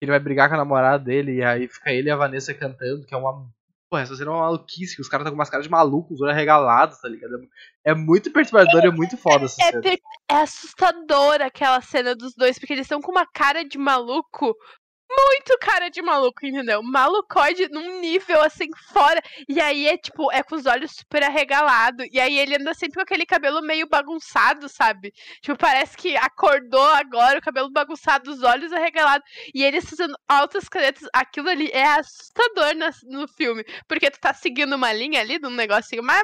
Ele vai brigar com a namorada dele e aí fica ele e a Vanessa cantando, que é uma Pô, essa cena é uma maluquice, que os caras estão com umas caras de maluco, os olhos regalados, tá ligado? É muito perturbador e é muito foda essa é, cena. É, é assustadora aquela cena dos dois, porque eles estão com uma cara de maluco muito cara de maluco, entendeu? Malucoide num nível assim fora. E aí é tipo, é com os olhos super arregalados. E aí ele anda sempre com aquele cabelo meio bagunçado, sabe? Tipo, parece que acordou agora, o cabelo bagunçado, os olhos arregalados. E eles fazendo altas canetas. Aquilo ali é assustador no, no filme. Porque tu tá seguindo uma linha ali de um negocinho mais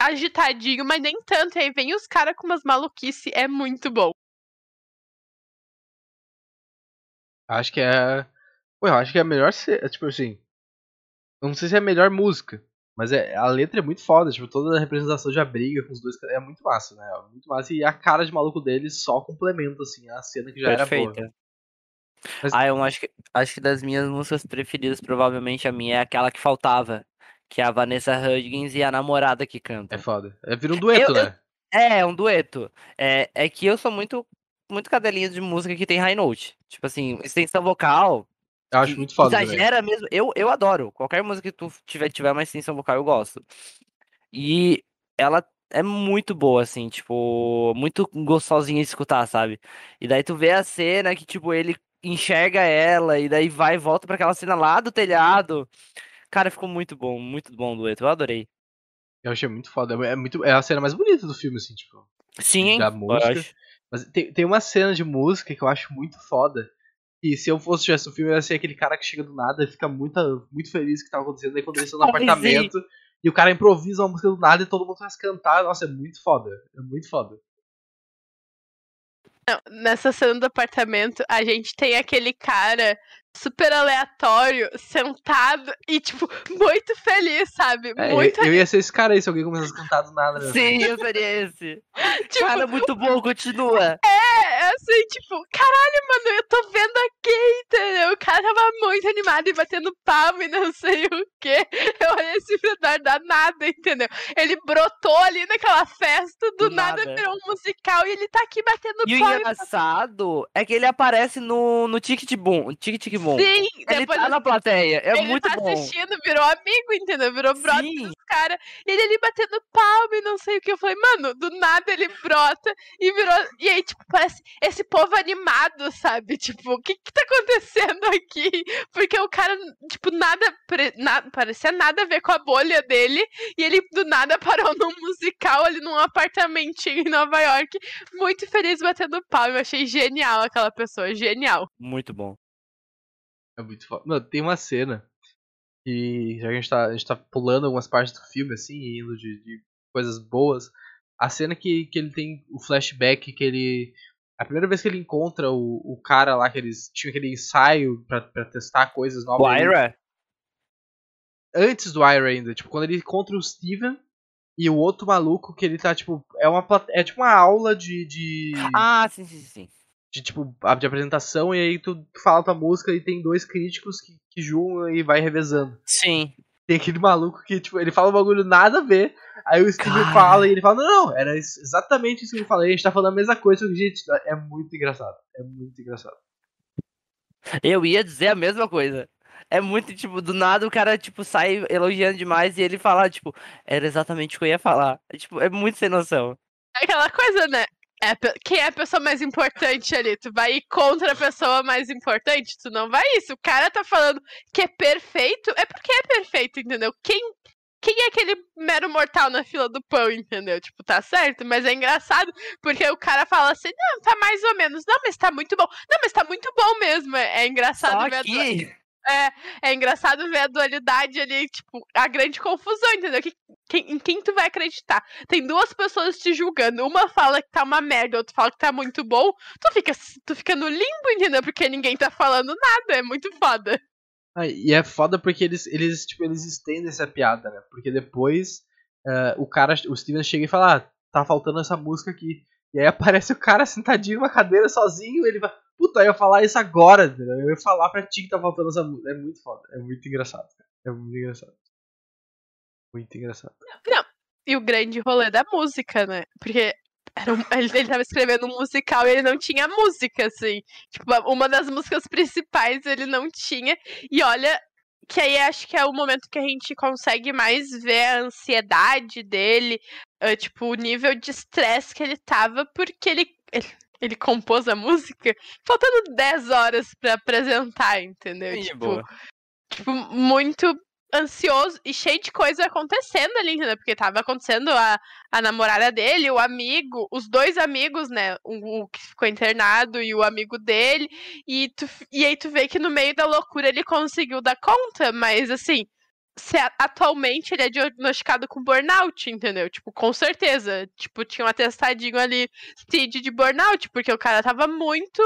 agitadinho, mas nem tanto. E aí vem os caras com umas maluquices. É muito bom. Acho que é. Pô, eu acho que é a melhor. Tipo assim. Eu não sei se é a melhor música. Mas é, a letra é muito foda, tipo, toda a representação de a briga com os dois é muito massa, né? É muito massa. E a cara de maluco deles só complementa, assim, a cena que já Perfeita. era boa. Mas... Ah, eu acho que, acho que das minhas músicas preferidas, provavelmente a minha é aquela que faltava. Que é a Vanessa Hudgens e a namorada que canta. É foda. É vira um dueto, eu, né? Eu, é, um dueto. É, é que eu sou muito muito cadelinha de música que tem high note. Tipo assim, extensão vocal. Eu acho muito foda. Exagera mesmo. Eu, eu adoro. Qualquer música que tu tiver, tiver uma extensão vocal, eu gosto. E ela é muito boa, assim, tipo, muito gostosinha de escutar, sabe? E daí tu vê a cena que, tipo, ele enxerga ela, e daí vai e volta para aquela cena lá do telhado. Cara, ficou muito bom, muito bom o dueto, eu adorei. Eu achei muito foda. É, muito, é a cena mais bonita do filme, assim, tipo. Sim, da música. Mas tem, tem uma cena de música que eu acho muito foda. E se eu fosse tivesse o filme, eu ia ser aquele cara que chega do nada e fica muito, muito feliz que tá acontecendo. Aí quando eles estão no apartamento e o cara improvisa uma música do nada e todo mundo começa a cantar. Nossa, é muito foda. É muito foda. Não, nessa cena do apartamento, a gente tem aquele cara super aleatório, sentado e, tipo, muito feliz, sabe? É, muito eu, eu, ia ser esse cara aí se alguém começasse a cantar do nada. Né? Sim, eu seria esse. *laughs* tipo, cara, muito bom, continua. É, assim, tipo, caralho, mano, eu tô vendo aqui, entendeu? O cara tava muito animado e batendo palma e não *laughs* sei o quê. Eu olhei esse filme da nada, entendeu? Ele brotou ali naquela festa, do, do nada, nada, virou um musical e ele tá aqui batendo e palma. E o engraçado é que ele aparece no, no Ticket Boom, Ticket Boom bom. Sim, ele tá na plateia, é ele muito tá bom. assistindo, virou amigo, entendeu? Virou brother dos caras. Ele ali batendo palma e não sei o que. Eu falei, mano, do nada ele brota e virou. E aí, tipo, parece esse povo animado, sabe? Tipo, o que que tá acontecendo aqui? Porque o cara, tipo, nada, pre... nada parecia nada a ver com a bolha dele. E ele do nada *laughs* parou num musical ali num apartamentinho em Nova York, muito feliz batendo palma. Eu achei genial aquela pessoa, genial. Muito bom. É muito foda. Mano, tem uma cena que já que a gente, tá, a gente tá pulando algumas partes do filme, assim, indo de, de coisas boas. A cena que, que ele tem o flashback que ele A primeira vez que ele encontra o, o cara lá, que eles tinham aquele ensaio pra, pra testar coisas novas. O Ira? Antes do Ira ainda, tipo, quando ele encontra o Steven e o outro maluco que ele tá, tipo, é uma é tipo uma aula de. de... Ah, sim, sim, sim. De tipo, de apresentação, e aí tu fala tua música e tem dois críticos que, que julgam e vai revezando. Sim. Tem aquele maluco que, tipo, ele fala um bagulho nada a ver, aí o Steven Cara. fala e ele fala, não, não, era exatamente isso que eu falei, a gente tá falando a mesma coisa, só que, gente, é muito engraçado. É muito engraçado. Eu ia dizer a mesma coisa. É muito, tipo, do nada o cara, tipo, sai elogiando demais e ele fala, tipo, era exatamente o que eu ia falar. É, tipo, é muito sem noção. É aquela coisa, né? É, quem é a pessoa mais importante ali? Tu vai ir contra a pessoa mais importante? Tu não vai isso. O cara tá falando que é perfeito, é porque é perfeito, entendeu? Quem, quem é aquele mero mortal na fila do pão, entendeu? Tipo, tá certo, mas é engraçado porque o cara fala assim: não, tá mais ou menos. Não, mas tá muito bom. Não, mas tá muito bom mesmo. É, é engraçado Só dua- que... é engraçado ver a dualidade ali, tipo, a grande confusão, entendeu? Que, quem, em quem tu vai acreditar? Tem duas pessoas te julgando. Uma fala que tá uma merda, outra fala que tá muito bom. Tu fica, tu fica no limbo, entendeu? Porque ninguém tá falando nada. É muito foda. Ah, e é foda porque eles, eles, tipo, eles estendem essa piada, né? Porque depois eh, o cara, o Steven chega e fala, ah, tá faltando essa música aqui. E aí aparece o cara sentadinho numa cadeira sozinho, ele vai, puta, eu ia falar isso agora, entendeu? Eu ia falar pra ti que tá faltando essa música. É muito foda, é muito engraçado. É muito engraçado. Muito engraçado. E o grande rolê da música, né? Porque um- ele, ele tava escrevendo um musical e ele não tinha música, assim. Tipo, uma das músicas principais ele não tinha. E olha, que aí acho que é o momento que a gente consegue mais ver a ansiedade dele, ah, tipo, o nível de estresse que ele tava, porque ele, ele, ele compôs a música faltando 10 horas pra apresentar, entendeu? Sim, tipo, tipo, muito ansioso e cheio de coisa acontecendo ali, entendeu? Porque tava acontecendo a, a namorada dele, o amigo, os dois amigos, né? O, o que ficou internado e o amigo dele. E, tu, e aí tu vê que no meio da loucura ele conseguiu dar conta, mas assim. Se atualmente ele é diagnosticado com burnout, entendeu? Tipo, com certeza. Tipo, tinha um atestadinho ali, CID de burnout, porque o cara tava muito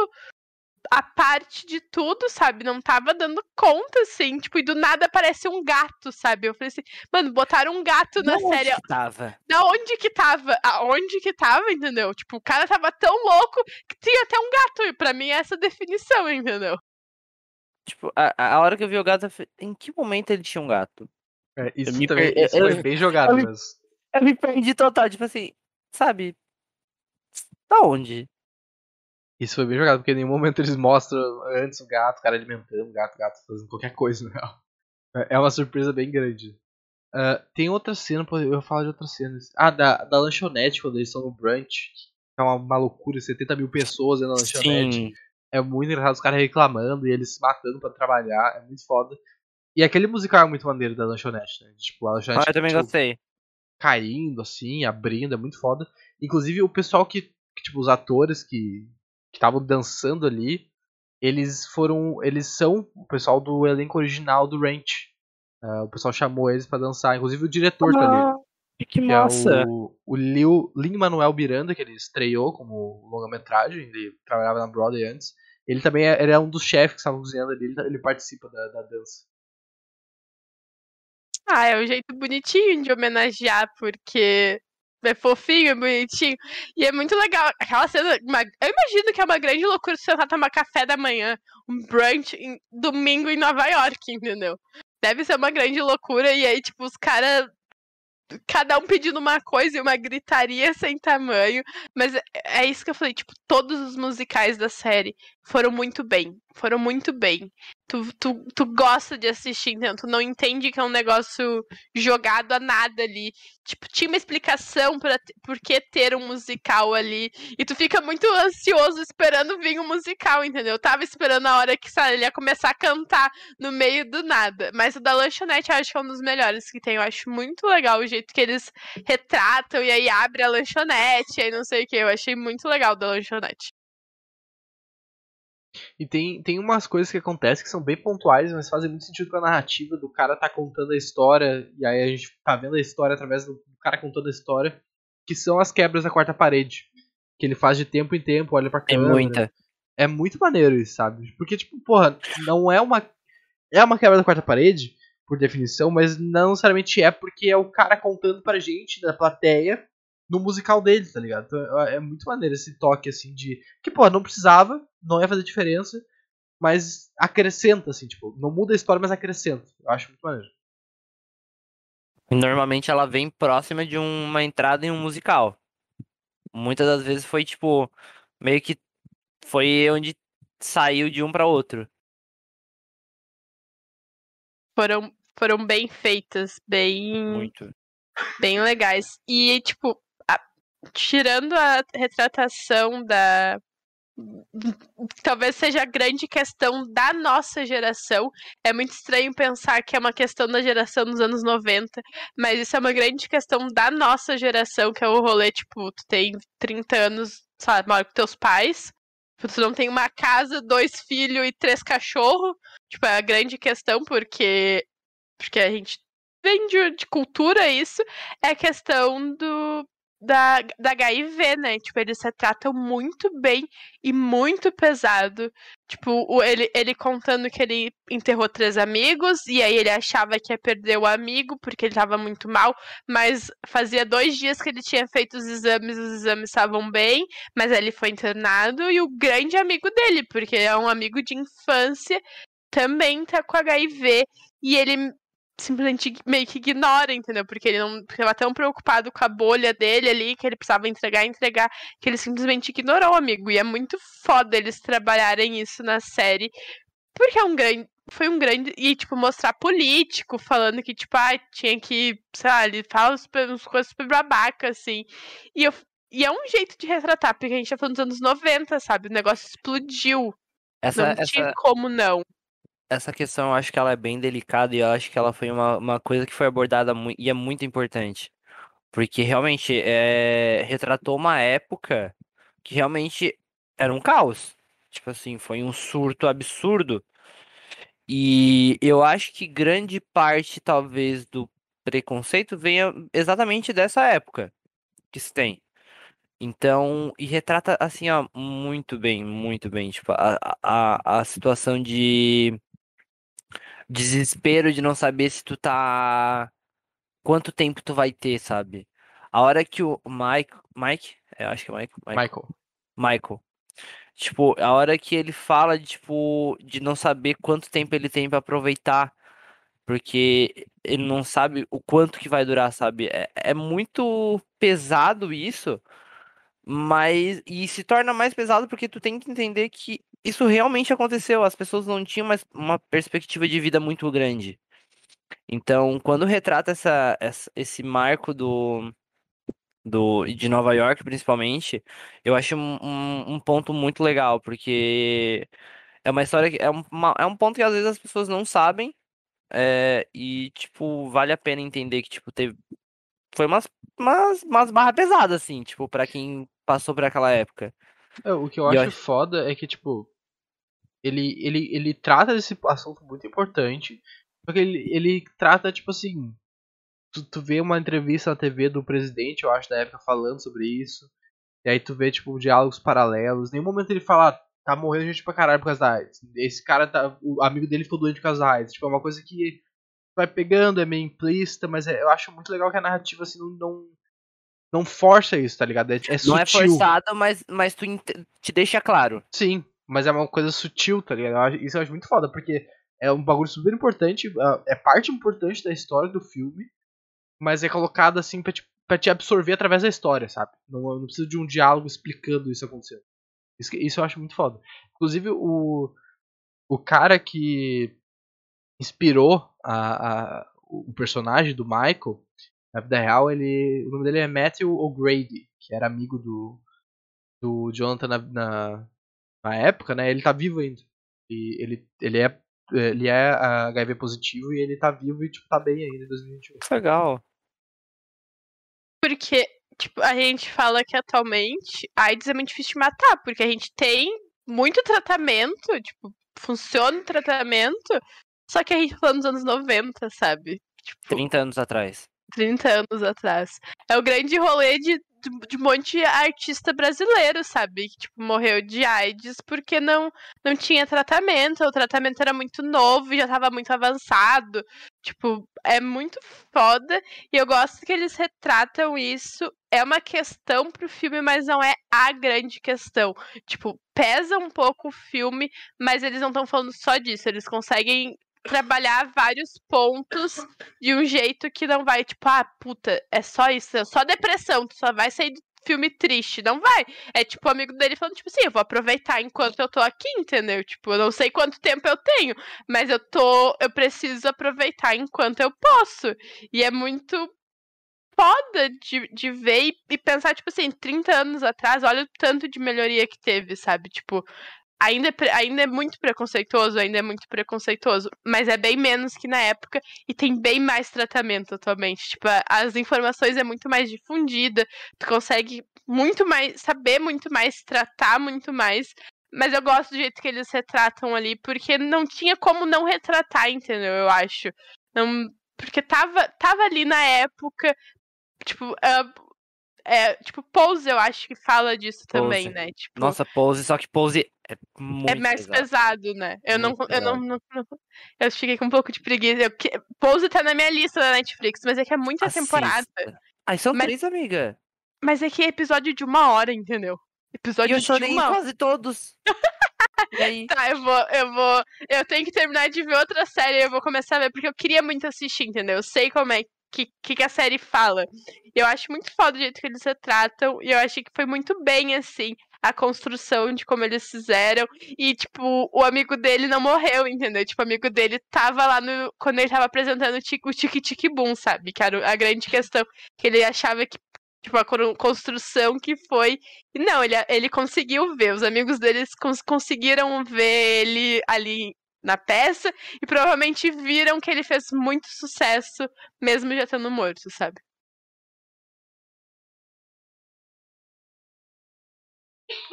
a parte de tudo, sabe? Não tava dando conta, assim. Tipo, e do nada aparece um gato, sabe? Eu falei assim, mano, botaram um gato na Da onde série. que tava? Da onde que tava? Aonde que tava, entendeu? Tipo, o cara tava tão louco que tinha até um gato. E pra mim é essa definição, entendeu? Tipo, a, a hora que eu vi o gato, eu falei, em que momento ele tinha um gato? É, isso também per- isso eu- foi bem jogado eu mesmo. Eu me perdi total, tipo assim, sabe? Da onde? Isso foi bem jogado, porque em nenhum momento eles mostram antes o gato, o cara alimentando o gato, o gato fazendo qualquer coisa, na *laughs* real. É é uma surpresa bem grande. Ah, tem outra cena, eu falar de outras cenas. Ah, da, da lanchonete, quando eles estão no brunch. É uma, uma loucura, 70 mil pessoas dentro da lanchonete. Sim. É muito engraçado os caras reclamando e eles se matando pra trabalhar. É muito foda. E aquele musical é muito maneiro da lanchonete, né? Tipo, a Ah, lanchonete eu também tipo, gostei. caindo, assim, abrindo, é muito foda. Inclusive o pessoal que, que, tipo, os atores que que estavam dançando ali, eles foram, eles são o pessoal do elenco original do Ranch. Ah, o pessoal chamou eles pra dançar, inclusive o diretor tá ali. Ah, que Que massa. é o, o Lil, Lin Manuel Miranda, que ele estreou como longa-metragem, ele trabalhava na Broadway antes. Ele também é, ele é um dos chefes que estavam cozinhando ali, ele, ele participa da, da dança. Ah, é um jeito bonitinho de homenagear, porque é fofinho, é bonitinho. E é muito legal. Aquela cena. uma- eu imagino que é uma grande loucura você sentar tomar café da manhã, um brunch, em, domingo em Nova York, entendeu? Deve ser uma grande loucura. E aí, tipo, os caras. Cada um pedindo uma coisa e uma gritaria sem tamanho. Mas é, é isso que eu falei, tipo, todos os musicais da série foram muito bem. Foram muito bem. Tu, tu, tu gosta de assistir, então tu não entende que é um negócio jogado a nada ali. Tipo, tinha uma explicação para por que ter um musical ali. E tu fica muito ansioso esperando vir um musical, entendeu? Eu tava esperando a hora que sabe, ele ia começar a cantar no meio do nada. Mas o da lanchonete eu acho que é um dos melhores que tem. Eu acho muito legal o jeito que eles retratam e aí abre a lanchonete, e aí não sei o que. Eu achei muito legal o da lanchonete. E tem, tem umas coisas que acontecem que são bem pontuais, mas fazem muito sentido com a narrativa do cara tá contando a história, e aí a gente tá vendo a história através do cara contando a história, que são as quebras da quarta parede. que ele faz de tempo em tempo, olha pra Tem câmera. muita. É muito maneiro isso, sabe? Porque, tipo, porra, não é uma. É uma quebra da quarta parede, por definição, mas não necessariamente é porque é o cara contando pra gente, da plateia, no musical dele, tá ligado? Então é muito maneiro esse toque, assim, de. Que, porra, não precisava, não ia fazer diferença, mas acrescenta, assim, tipo, não muda a história, mas acrescenta. Eu acho muito maneiro. Normalmente ela vem próxima de uma entrada em um musical. Muitas das vezes foi tipo, meio que foi onde saiu de um pra outro. Foram, foram bem feitas, bem. Muito. bem legais. E, tipo, tirando a retratação da. Talvez seja a grande questão da nossa geração. É muito estranho pensar que é uma questão da geração dos anos 90, mas isso é uma grande questão da nossa geração, que é o rolê, tipo, tu tem 30 anos, sabe, mora com teus pais, tu não tem uma casa, dois filhos e três cachorros. Tipo, é a grande questão, porque. Porque a gente vem de, de cultura isso, é a questão do da, da HIV, né? Tipo, eles se tratam muito bem e muito pesado. Tipo, o, ele, ele contando que ele enterrou três amigos, e aí ele achava que ia perder o amigo porque ele tava muito mal, mas fazia dois dias que ele tinha feito os exames, os exames estavam bem, mas aí ele foi internado, e o grande amigo dele, porque é um amigo de infância, também tá com HIV, e ele simplesmente meio que ignora, entendeu? Porque ele não porque tava tão preocupado com a bolha dele ali, que ele precisava entregar, entregar, que ele simplesmente ignorou o amigo. E é muito foda eles trabalharem isso na série, porque é um grande foi um grande. E, tipo, mostrar político falando que, tipo, ah, tinha que. Sei lá, ele fala super, umas coisas super babaca, assim. E, eu, e é um jeito de retratar, porque a gente tá falando dos anos 90, sabe? O negócio explodiu. Essa, não tinha essa, como não. Essa questão eu acho que ela é bem delicada e eu acho que ela foi uma, uma coisa que foi abordada e é muito importante. Porque realmente é, retratou uma época que realmente era um caos. Tipo assim, foi um surto absurdo. E eu acho que grande parte, talvez, do preconceito venha exatamente dessa época que se tem. Então, e retrata assim, ó, muito bem, muito bem. Tipo, a, a, a situação de desespero de não saber se tu tá. Quanto tempo tu vai ter, sabe? A hora que o Mike. Mike? Eu acho que é Mike. Mike. Michael. Michael. Tipo, a hora que ele fala de, tipo, de não saber quanto tempo ele tem pra aproveitar, porque ele não sabe o quanto que vai durar, sabe? É, é muito pesado isso, mas e se torna mais pesado porque tu tem que entender que isso realmente aconteceu, as pessoas não tinham mais uma perspectiva de vida muito grande. Então, quando retrata essa, essa- esse marco do do, de Nova York, principalmente, eu acho um, um, ponto muito legal, porque é uma história que é, uma, é um ponto que às vezes as pessoas não sabem, é, e, tipo, vale a pena entender que, tipo, teve. Foi umas, umas, umas barras pesadas, assim, tipo, pra quem passou por aquela época. É, o que eu eu acho foda é que, tipo, ele, ele, ele trata desse assunto muito importante, porque ele, ele trata, tipo assim, tu, tu vê uma entrevista na TV do presidente, eu acho, da época, falando sobre isso, e aí tu vê, tipo, diálogos paralelos, em nenhum momento ele fala, ah, tá morrendo gente pra caralho por causa da AIDS, esse cara tá, o amigo dele ficou doente por causa da AIDS, tipo, é uma coisa que vai pegando, é meio implícita, mas é- eu acho muito legal que a narrativa, assim, não... não não força isso, tá ligado? É, é Não é sutil. forçado, mas, mas tu te deixa claro. Sim, mas é uma coisa sutil, tá ligado? Isso eu acho muito foda, porque é um bagulho super importante, ah, é parte importante da história do filme, mas é colocado assim pra te, pra te absorver através da história, sabe? Não, não precisa de um diálogo explicando isso acontecendo. Isso, isso eu acho muito foda. Inclusive, o, o cara que inspirou a, a- o personagem do Michael, na vida real, ele, o nome dele é Matthew O'Grady, que era amigo do, do Jonathan na, na, na época, né? Ele tá vivo ainda. E ele, ele é ele é ah, HIV positivo e ele tá vivo e tipo tá bem ainda em 2021. Legal. Porque, tipo, a gente fala que atualmente a AIDS é muito difícil de matar, porque a gente tem muito tratamento, tipo, funciona o tratamento, só que a gente tá falando dos anos 90, sabe? Tipo, 30 anos atrás. 30 anos atrás. É o grande rolê de, de, um monte de artista brasileiro, sabe? Que, tipo, morreu de AIDS porque não, não tinha tratamento, o tratamento era muito novo e já tava muito avançado. Tipo, é muito foda. E eu gosto que eles retratam isso. É uma questão pro filme, mas não é a grande questão. Tipo, pesa um pouco o filme, mas eles não estão falando só disso. Eles conseguem trabalhar vários pontos de um jeito que não vai, tipo, ah, puta, é só isso, é só depressão, tu só vai sair do filme triste. Não vai. É tipo o amigo dele falando, tipo assim, eu vou aproveitar enquanto eu tô aqui, entendeu? Tipo, eu não sei quanto tempo eu tenho, mas eu tô. Eu preciso aproveitar enquanto eu posso. E é muito foda de, de ver e, e pensar, tipo assim, 30 anos atrás, olha o tanto de melhoria que teve, sabe? Tipo, ainda é, ainda é muito preconceituoso, ainda é muito preconceituoso, mas é bem menos que na época e tem bem mais tratamento atualmente. Tipo, as informações é muito mais difundida, tu consegue muito mais, saber muito mais, tratar muito mais. Mas eu gosto do jeito que eles retratam ali, porque não tinha como não retratar, entendeu? Eu acho. Não, porque tava, tava ali na época, tipo, uh, é, tipo, Pose, eu acho que fala disso pose. também, né? Tipo, Nossa, Pose, só que Pose é muito É mais pesado, pesado né? Eu não, eu não, não, não, Eu fiquei com um pouco de preguiça. Eu, Pose tá na minha lista da Netflix, mas é que é muita Assista. temporada. Ai, são mas, três, amiga. Mas é que é episódio de uma hora, entendeu? Episódio e eu chorei de uma... quase todos. E aí? *laughs* Tá, eu vou, eu vou. Eu tenho que terminar de ver outra série. Eu vou começar a ver, porque eu queria muito assistir, entendeu? Eu sei como é que, que a série fala. Eu acho muito foda o jeito que eles retratam. E eu achei que foi muito bem, assim, a construção de como eles fizeram. E, tipo, o amigo dele não morreu, entendeu? Tipo, o amigo dele tava lá no. Quando ele tava apresentando o Tique Tique Boom, sabe? Que era a grande questão. Que ele achava que. Tipo, a construção que foi. E não, ele, ele conseguiu ver. Os amigos deles cons conseguiram ver ele ali na peça e provavelmente viram que ele fez muito sucesso, mesmo já estando morto, sabe?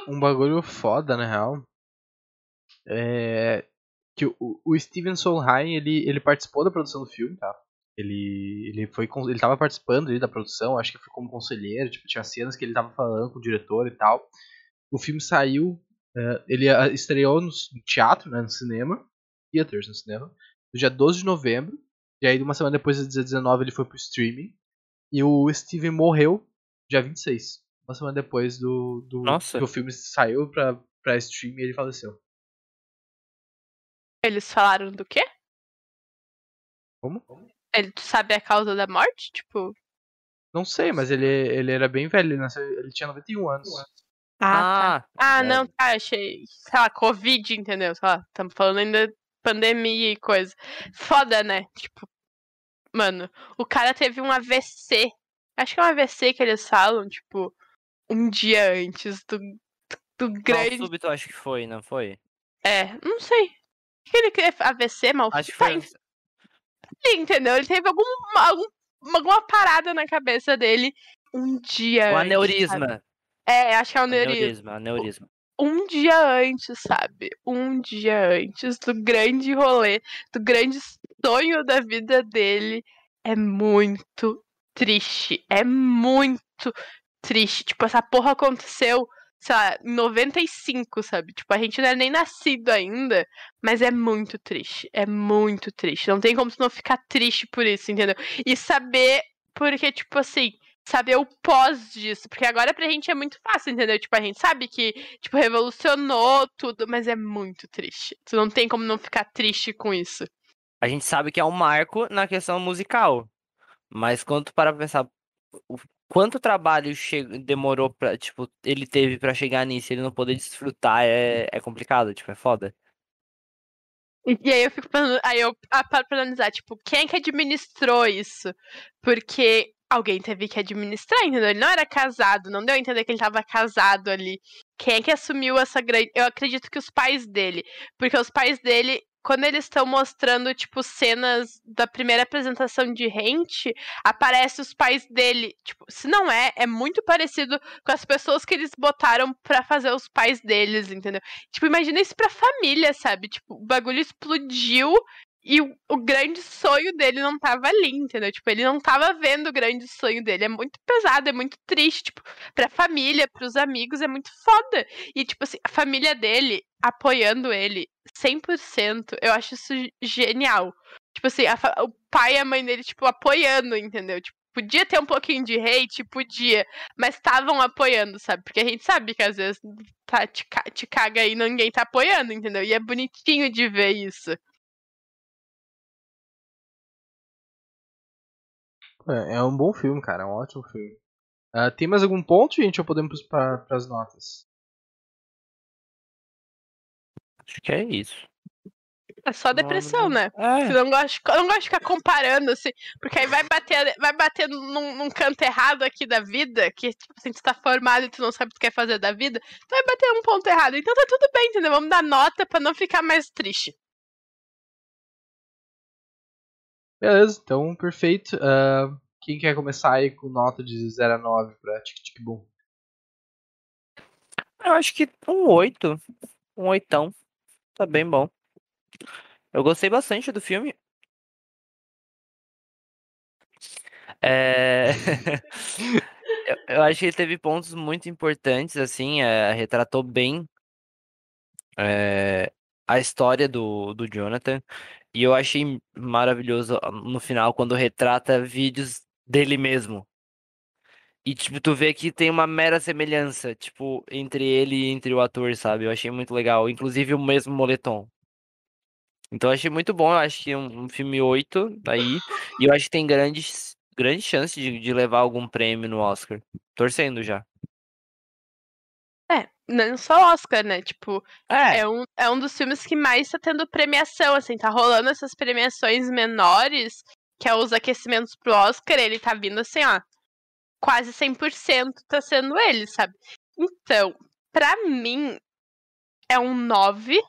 Um bagulho foda, na real. É. Que o, Steven Solheim, ele, ele participou da produção do filme, tá? Ele, ele foi ele tava participando ali da produção, acho que foi como conselheiro, tipo, tinha cenas que ele tava falando com o diretor e tal. O filme saiu, é, ele estreou no teatro, né, no cinema, theaters no cinema, no dia 12 de novembro. E aí, uma semana depois, dia 19, ele foi pro streaming. E o Steven morreu dia 26. Uma semana depois do, do Nossa. que o filme saiu pra, pra streaming ele faleceu. Eles falaram do quê? Como? Ele sabe a causa da morte? Tipo. Não sei, mas ele, ele era bem velho, ele, nasceu, ele tinha 91 anos. Ah, ah, tá. ah não, tá, achei. Sei lá, Covid, entendeu? Sei lá, estamos falando ainda pandemia e coisa. Foda, né? Tipo, mano, o cara teve um AVC. Acho que é um AVC que eles falam, tipo, um dia antes do, do grande. Mal súbito, acho que foi, não foi? É, não sei. que ele queria AVC, mal Acho que foi. Entendeu? Ele teve algum, algum, alguma parada na cabeça dele um dia. O aneurisma. É, acho que é o aneurisma. Aneurisma, aneurisma um dia antes, sabe? Um dia antes do grande rolê, do grande sonho da vida dele. É muito triste. É muito triste. Tipo, essa porra aconteceu, sei lá, em 95, sabe? Tipo, a gente não é nem nascido ainda. Mas é muito triste. É muito triste. Não tem como tu não ficar triste por isso, entendeu? E saber. Porque, tipo assim, saber o pós disso. Porque agora pra gente é muito fácil, entendeu? Tipo, a gente sabe que, tipo, revolucionou tudo, mas é muito triste. Tu não tem como não ficar triste com isso. A gente sabe que é um marco na questão musical. Mas quando tu para pensar o quanto trabalho che... demorou pra, tipo, ele teve para chegar nisso, ele não poder desfrutar, é, é complicado, tipo, é foda. E aí eu fico pensando, aí eu paro pra analisar, tipo, quem é que administrou isso? Porque alguém teve que administrar, entendeu? Ele não era casado, não deu a entender que ele estava casado ali. Quem é que assumiu essa grande. Eu acredito que os pais dele. Porque os pais dele, quando eles estão mostrando, tipo, cenas da primeira apresentação de Rente, aparece os pais dele. Tipo, se não é, é muito parecido com as pessoas que eles botaram para fazer os pais deles, entendeu? Tipo, imagina isso pra família, sabe? Tipo, o bagulho explodiu E o, o, grande sonho dele não tava ali, entendeu? Tipo, ele não tava vendo o grande sonho dele. É muito pesado, é muito triste, tipo, pra família, pros amigos, é muito foda. E, tipo assim, a família dele apoiando ele 100%, eu acho isso genial. Tipo assim, a, o pai e a mãe dele, tipo, apoiando, entendeu? Tipo, podia ter um pouquinho de hate, podia, mas estavam apoiando, sabe? Porque a gente sabe que às vezes tá, te, te caga e ninguém tá apoiando, entendeu? E é bonitinho de ver isso. É, é um bom filme, cara. É um ótimo filme. Uh, tem mais algum ponto, gente? Ou podemos para as notas? Acho que é isso. É só depressão, né? É. Você não gosta, não gosta de ficar comparando, assim, porque aí vai bater, vai bater num, num canto errado aqui da vida, que, tipo assim, tu tá formado e tu não sabe o que tu quer fazer da vida, então vai bater num ponto errado. Então tá tudo bem, entendeu? Vamos dar nota pra não ficar mais triste. Beleza, então perfeito. Uh, quem quer começar aí com nota de 0 a 9 pra Tic Tic Boom? Eu acho que um 8. Um oitão. Tá bem bom. Eu gostei bastante do filme. É... *laughs* eu, eu, acho que ele teve pontos muito importantes, assim, é, retratou bem é, a história do, do Jonathan. E eu achei maravilhoso ah, no final quando retrata vídeos dele mesmo. E, tipo, tu vê que tem uma mera semelhança, tipo, entre ele e entre o ator, sabe? Eu achei muito legal. Inclusive o mesmo moletom. Então eu achei muito bom, eu acho que é um, um filme 8 aí. E eu acho que tem grandes, grandes chances de, de levar algum prêmio no Oscar. Torcendo já. Não só Oscar, né? Tipo, é. é, um, é um dos filmes que mais tá tendo premiação, assim, tá rolando essas premiações menores, que é os aquecimentos pro Oscar, ele tá vindo assim, ó, quase 100% tá sendo ele, sabe? Então, pra mim, é um 9,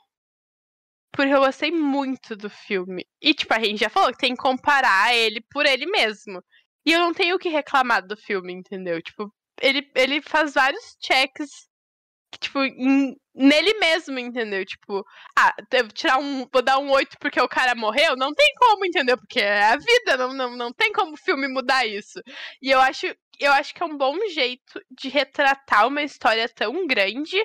porque eu gostei muito do filme. E, tipo, a gente já falou que tem que comparar ele por ele mesmo. E eu não tenho o que reclamar do filme, entendeu? Tipo, ele, ele faz vários checks, tipo, em, nele mesmo, entendeu? Tipo, ah, devo tirar um. Vou dar um 8 porque o cara morreu? Não tem como, entendeu? Porque é a vida, não, não, não tem como o filme mudar isso. E eu acho, eu acho que é um bom jeito de retratar uma história tão grande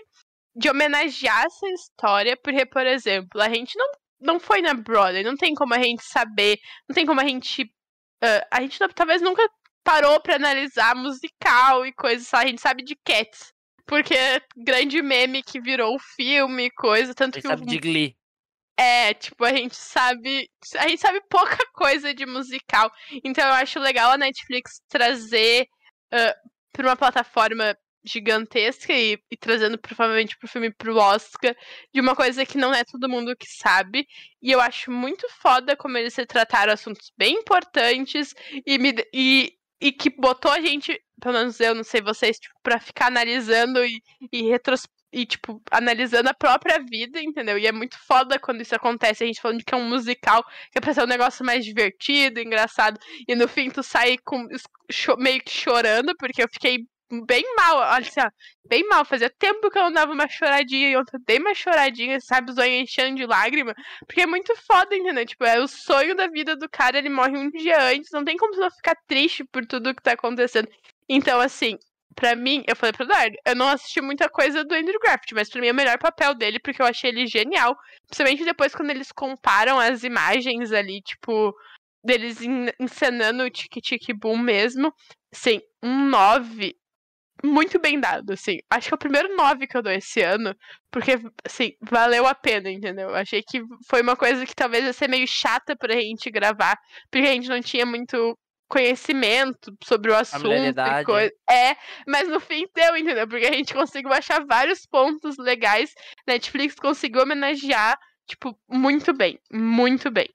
de homenagear essa história, porque, por exemplo, a gente não, não foi na Broadway, não tem como a gente saber, não tem como a gente. Uh, a gente não, talvez nunca parou para analisar musical e coisas, a gente sabe de Cats. Porque é grande meme que virou filme, coisa, tanto que. Sabe o... de Glee. É, tipo, a gente sabe. A gente sabe pouca *laughs* coisa de musical. Então eu acho legal a Netflix trazer uh, pra uma plataforma gigantesca e, e, trazendo provavelmente pro filme pro Oscar de uma coisa que não é todo mundo que sabe. E eu acho muito foda como eles retrataram assuntos bem importantes e, me, e, e que botou a gente, pelo menos eu, não sei vocês, tipo, pra ficar analisando e, e retros, e, tipo, analisando a própria vida, entendeu? E é muito foda quando isso acontece. A gente falando que é um musical, que é pra ser um negócio mais divertido, engraçado. E no fim tu sai com, meio que chorando, porque eu fiquei bem mal, olha assim, ó, bem mal. Fazia tempo que eu não dava uma choradinha e ontem dei uma choradinha, sabe, os olhos enchendo de lágrima. Porque é muito foda, entendeu? Tipo, é o sonho da vida do cara, ele morre um dia antes, não tem como você ficar triste por tudo que tá acontecendo. Então, assim, pra mim, eu falei pro Eduardo, eu não assisti muita coisa do Andrew Graft, mas pra mim é o melhor papel dele, porque eu achei ele genial. Principalmente depois quando eles comparam as imagens ali, tipo, deles encenando o Tic Tic Boom mesmo. Sim, um 9 muito bem dado, assim. Acho que é o primeiro 9 que eu dou esse ano, porque, assim, valeu a pena, entendeu? Achei que foi uma coisa que talvez ia ser meio chata pra gente gravar, porque a gente não tinha muito conhecimento sobre o assunto e coisa. É, mas no fim deu, entendeu? Porque a gente conseguiu achar vários pontos legais. Netflix conseguiu homenagear, tipo, muito bem. Muito bem.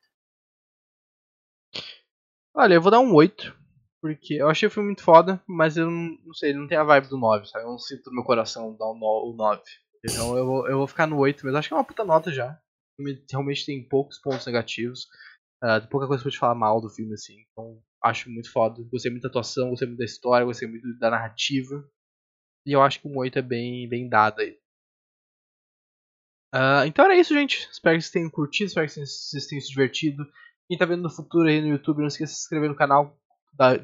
Olha, eu vou dar um 8. Porque eu achei o filme muito foda, mas eu não, não sei, ele não tem a vibe do 9, sabe? Eu não sinto no meu coração dar o 9. Então eu vou, eu vou ficar no 8 mas acho que é uma puta nota já. O filme realmente tem poucos pontos negativos. Uh, pouca coisa pra te falar mal do filme, assim. Então acho muito foda. Gostei muito da atuação, gostei muito da história, gostei muito da narrativa. E eu acho que um 8 é bem, bem dado aí. Uh, então era isso, gente. Espero que vocês tenham curtido, espero que vocês tenham se divertido. Quem tá vendo no futuro aí no YouTube, não esqueça de se inscrever no canal,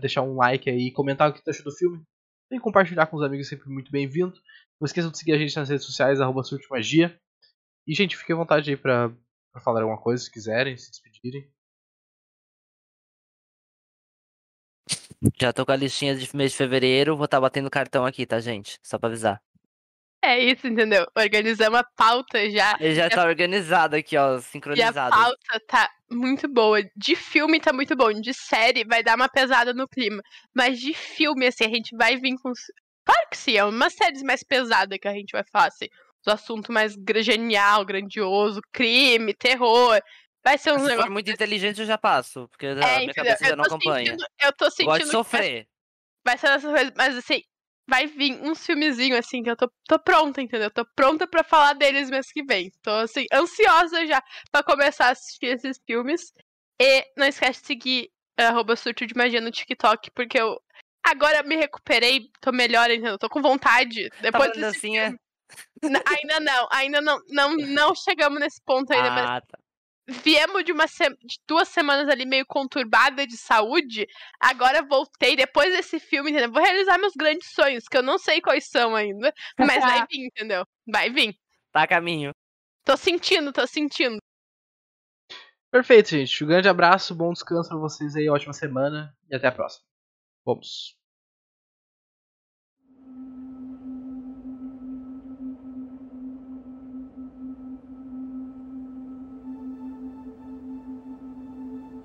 deixar um like aí, comentar o que tu achou do filme. E compartilhar com os amigos, sempre muito bem-vindo. Não esqueçam de seguir a gente nas redes sociais, arroba Magia. E, gente, fiquem à vontade aí pra, pra falar alguma coisa, se quiserem, se despedirem. Já tô com a listinha de mês de fevereiro, vou estar tá batendo cartão aqui, tá, gente? Só pra avisar. É isso, entendeu? Organizamos a pauta já. Ele já, tá organizado aqui, ó, sincronizado. E a pauta tá muito boa. De filme tá muito bom. De série vai dar uma pesada no clima. Mas de filme, assim, a gente vai vir com. Claro que sim, é uma série mais pesada que a gente vai falar, assim. Os assuntos mais genial, grandioso, crime, terror. Vai ser um Se for muito inteligente, eu já passo. Porque é, a minha cabeça já não acompanha. Sentindo, eu tô sentindo. Pode sofrer. Vai ser essas coisas, mas assim, vai vir uns filmezinhos assim que eu tô, tô pronta, entendeu? Tô pronta para falar deles mês que vem. Tô assim, ansiosa já para começar a assistir esses filmes. E não esquece de seguir arroba surto de magia no TikTok, porque eu agora me recuperei, tô melhor, entendeu? Tô com vontade. Depois tá desse filme... Ainda não, ainda não, não, não chegamos nesse ponto ainda, ah, mas tá viemos de, uma se... de duas semanas ali meio conturbada de saúde. Agora voltei depois desse filme, entendeu? Vou realizar meus grandes sonhos, que eu não sei quais são ainda, *laughs* mas vai vir, entendeu? Vai vir. Tá a caminho. Tô sentindo, tô sentindo. Perfeito, gente. Um grande abraço, bom descanso pra vocês aí, ótima semana e até a próxima. Vamos.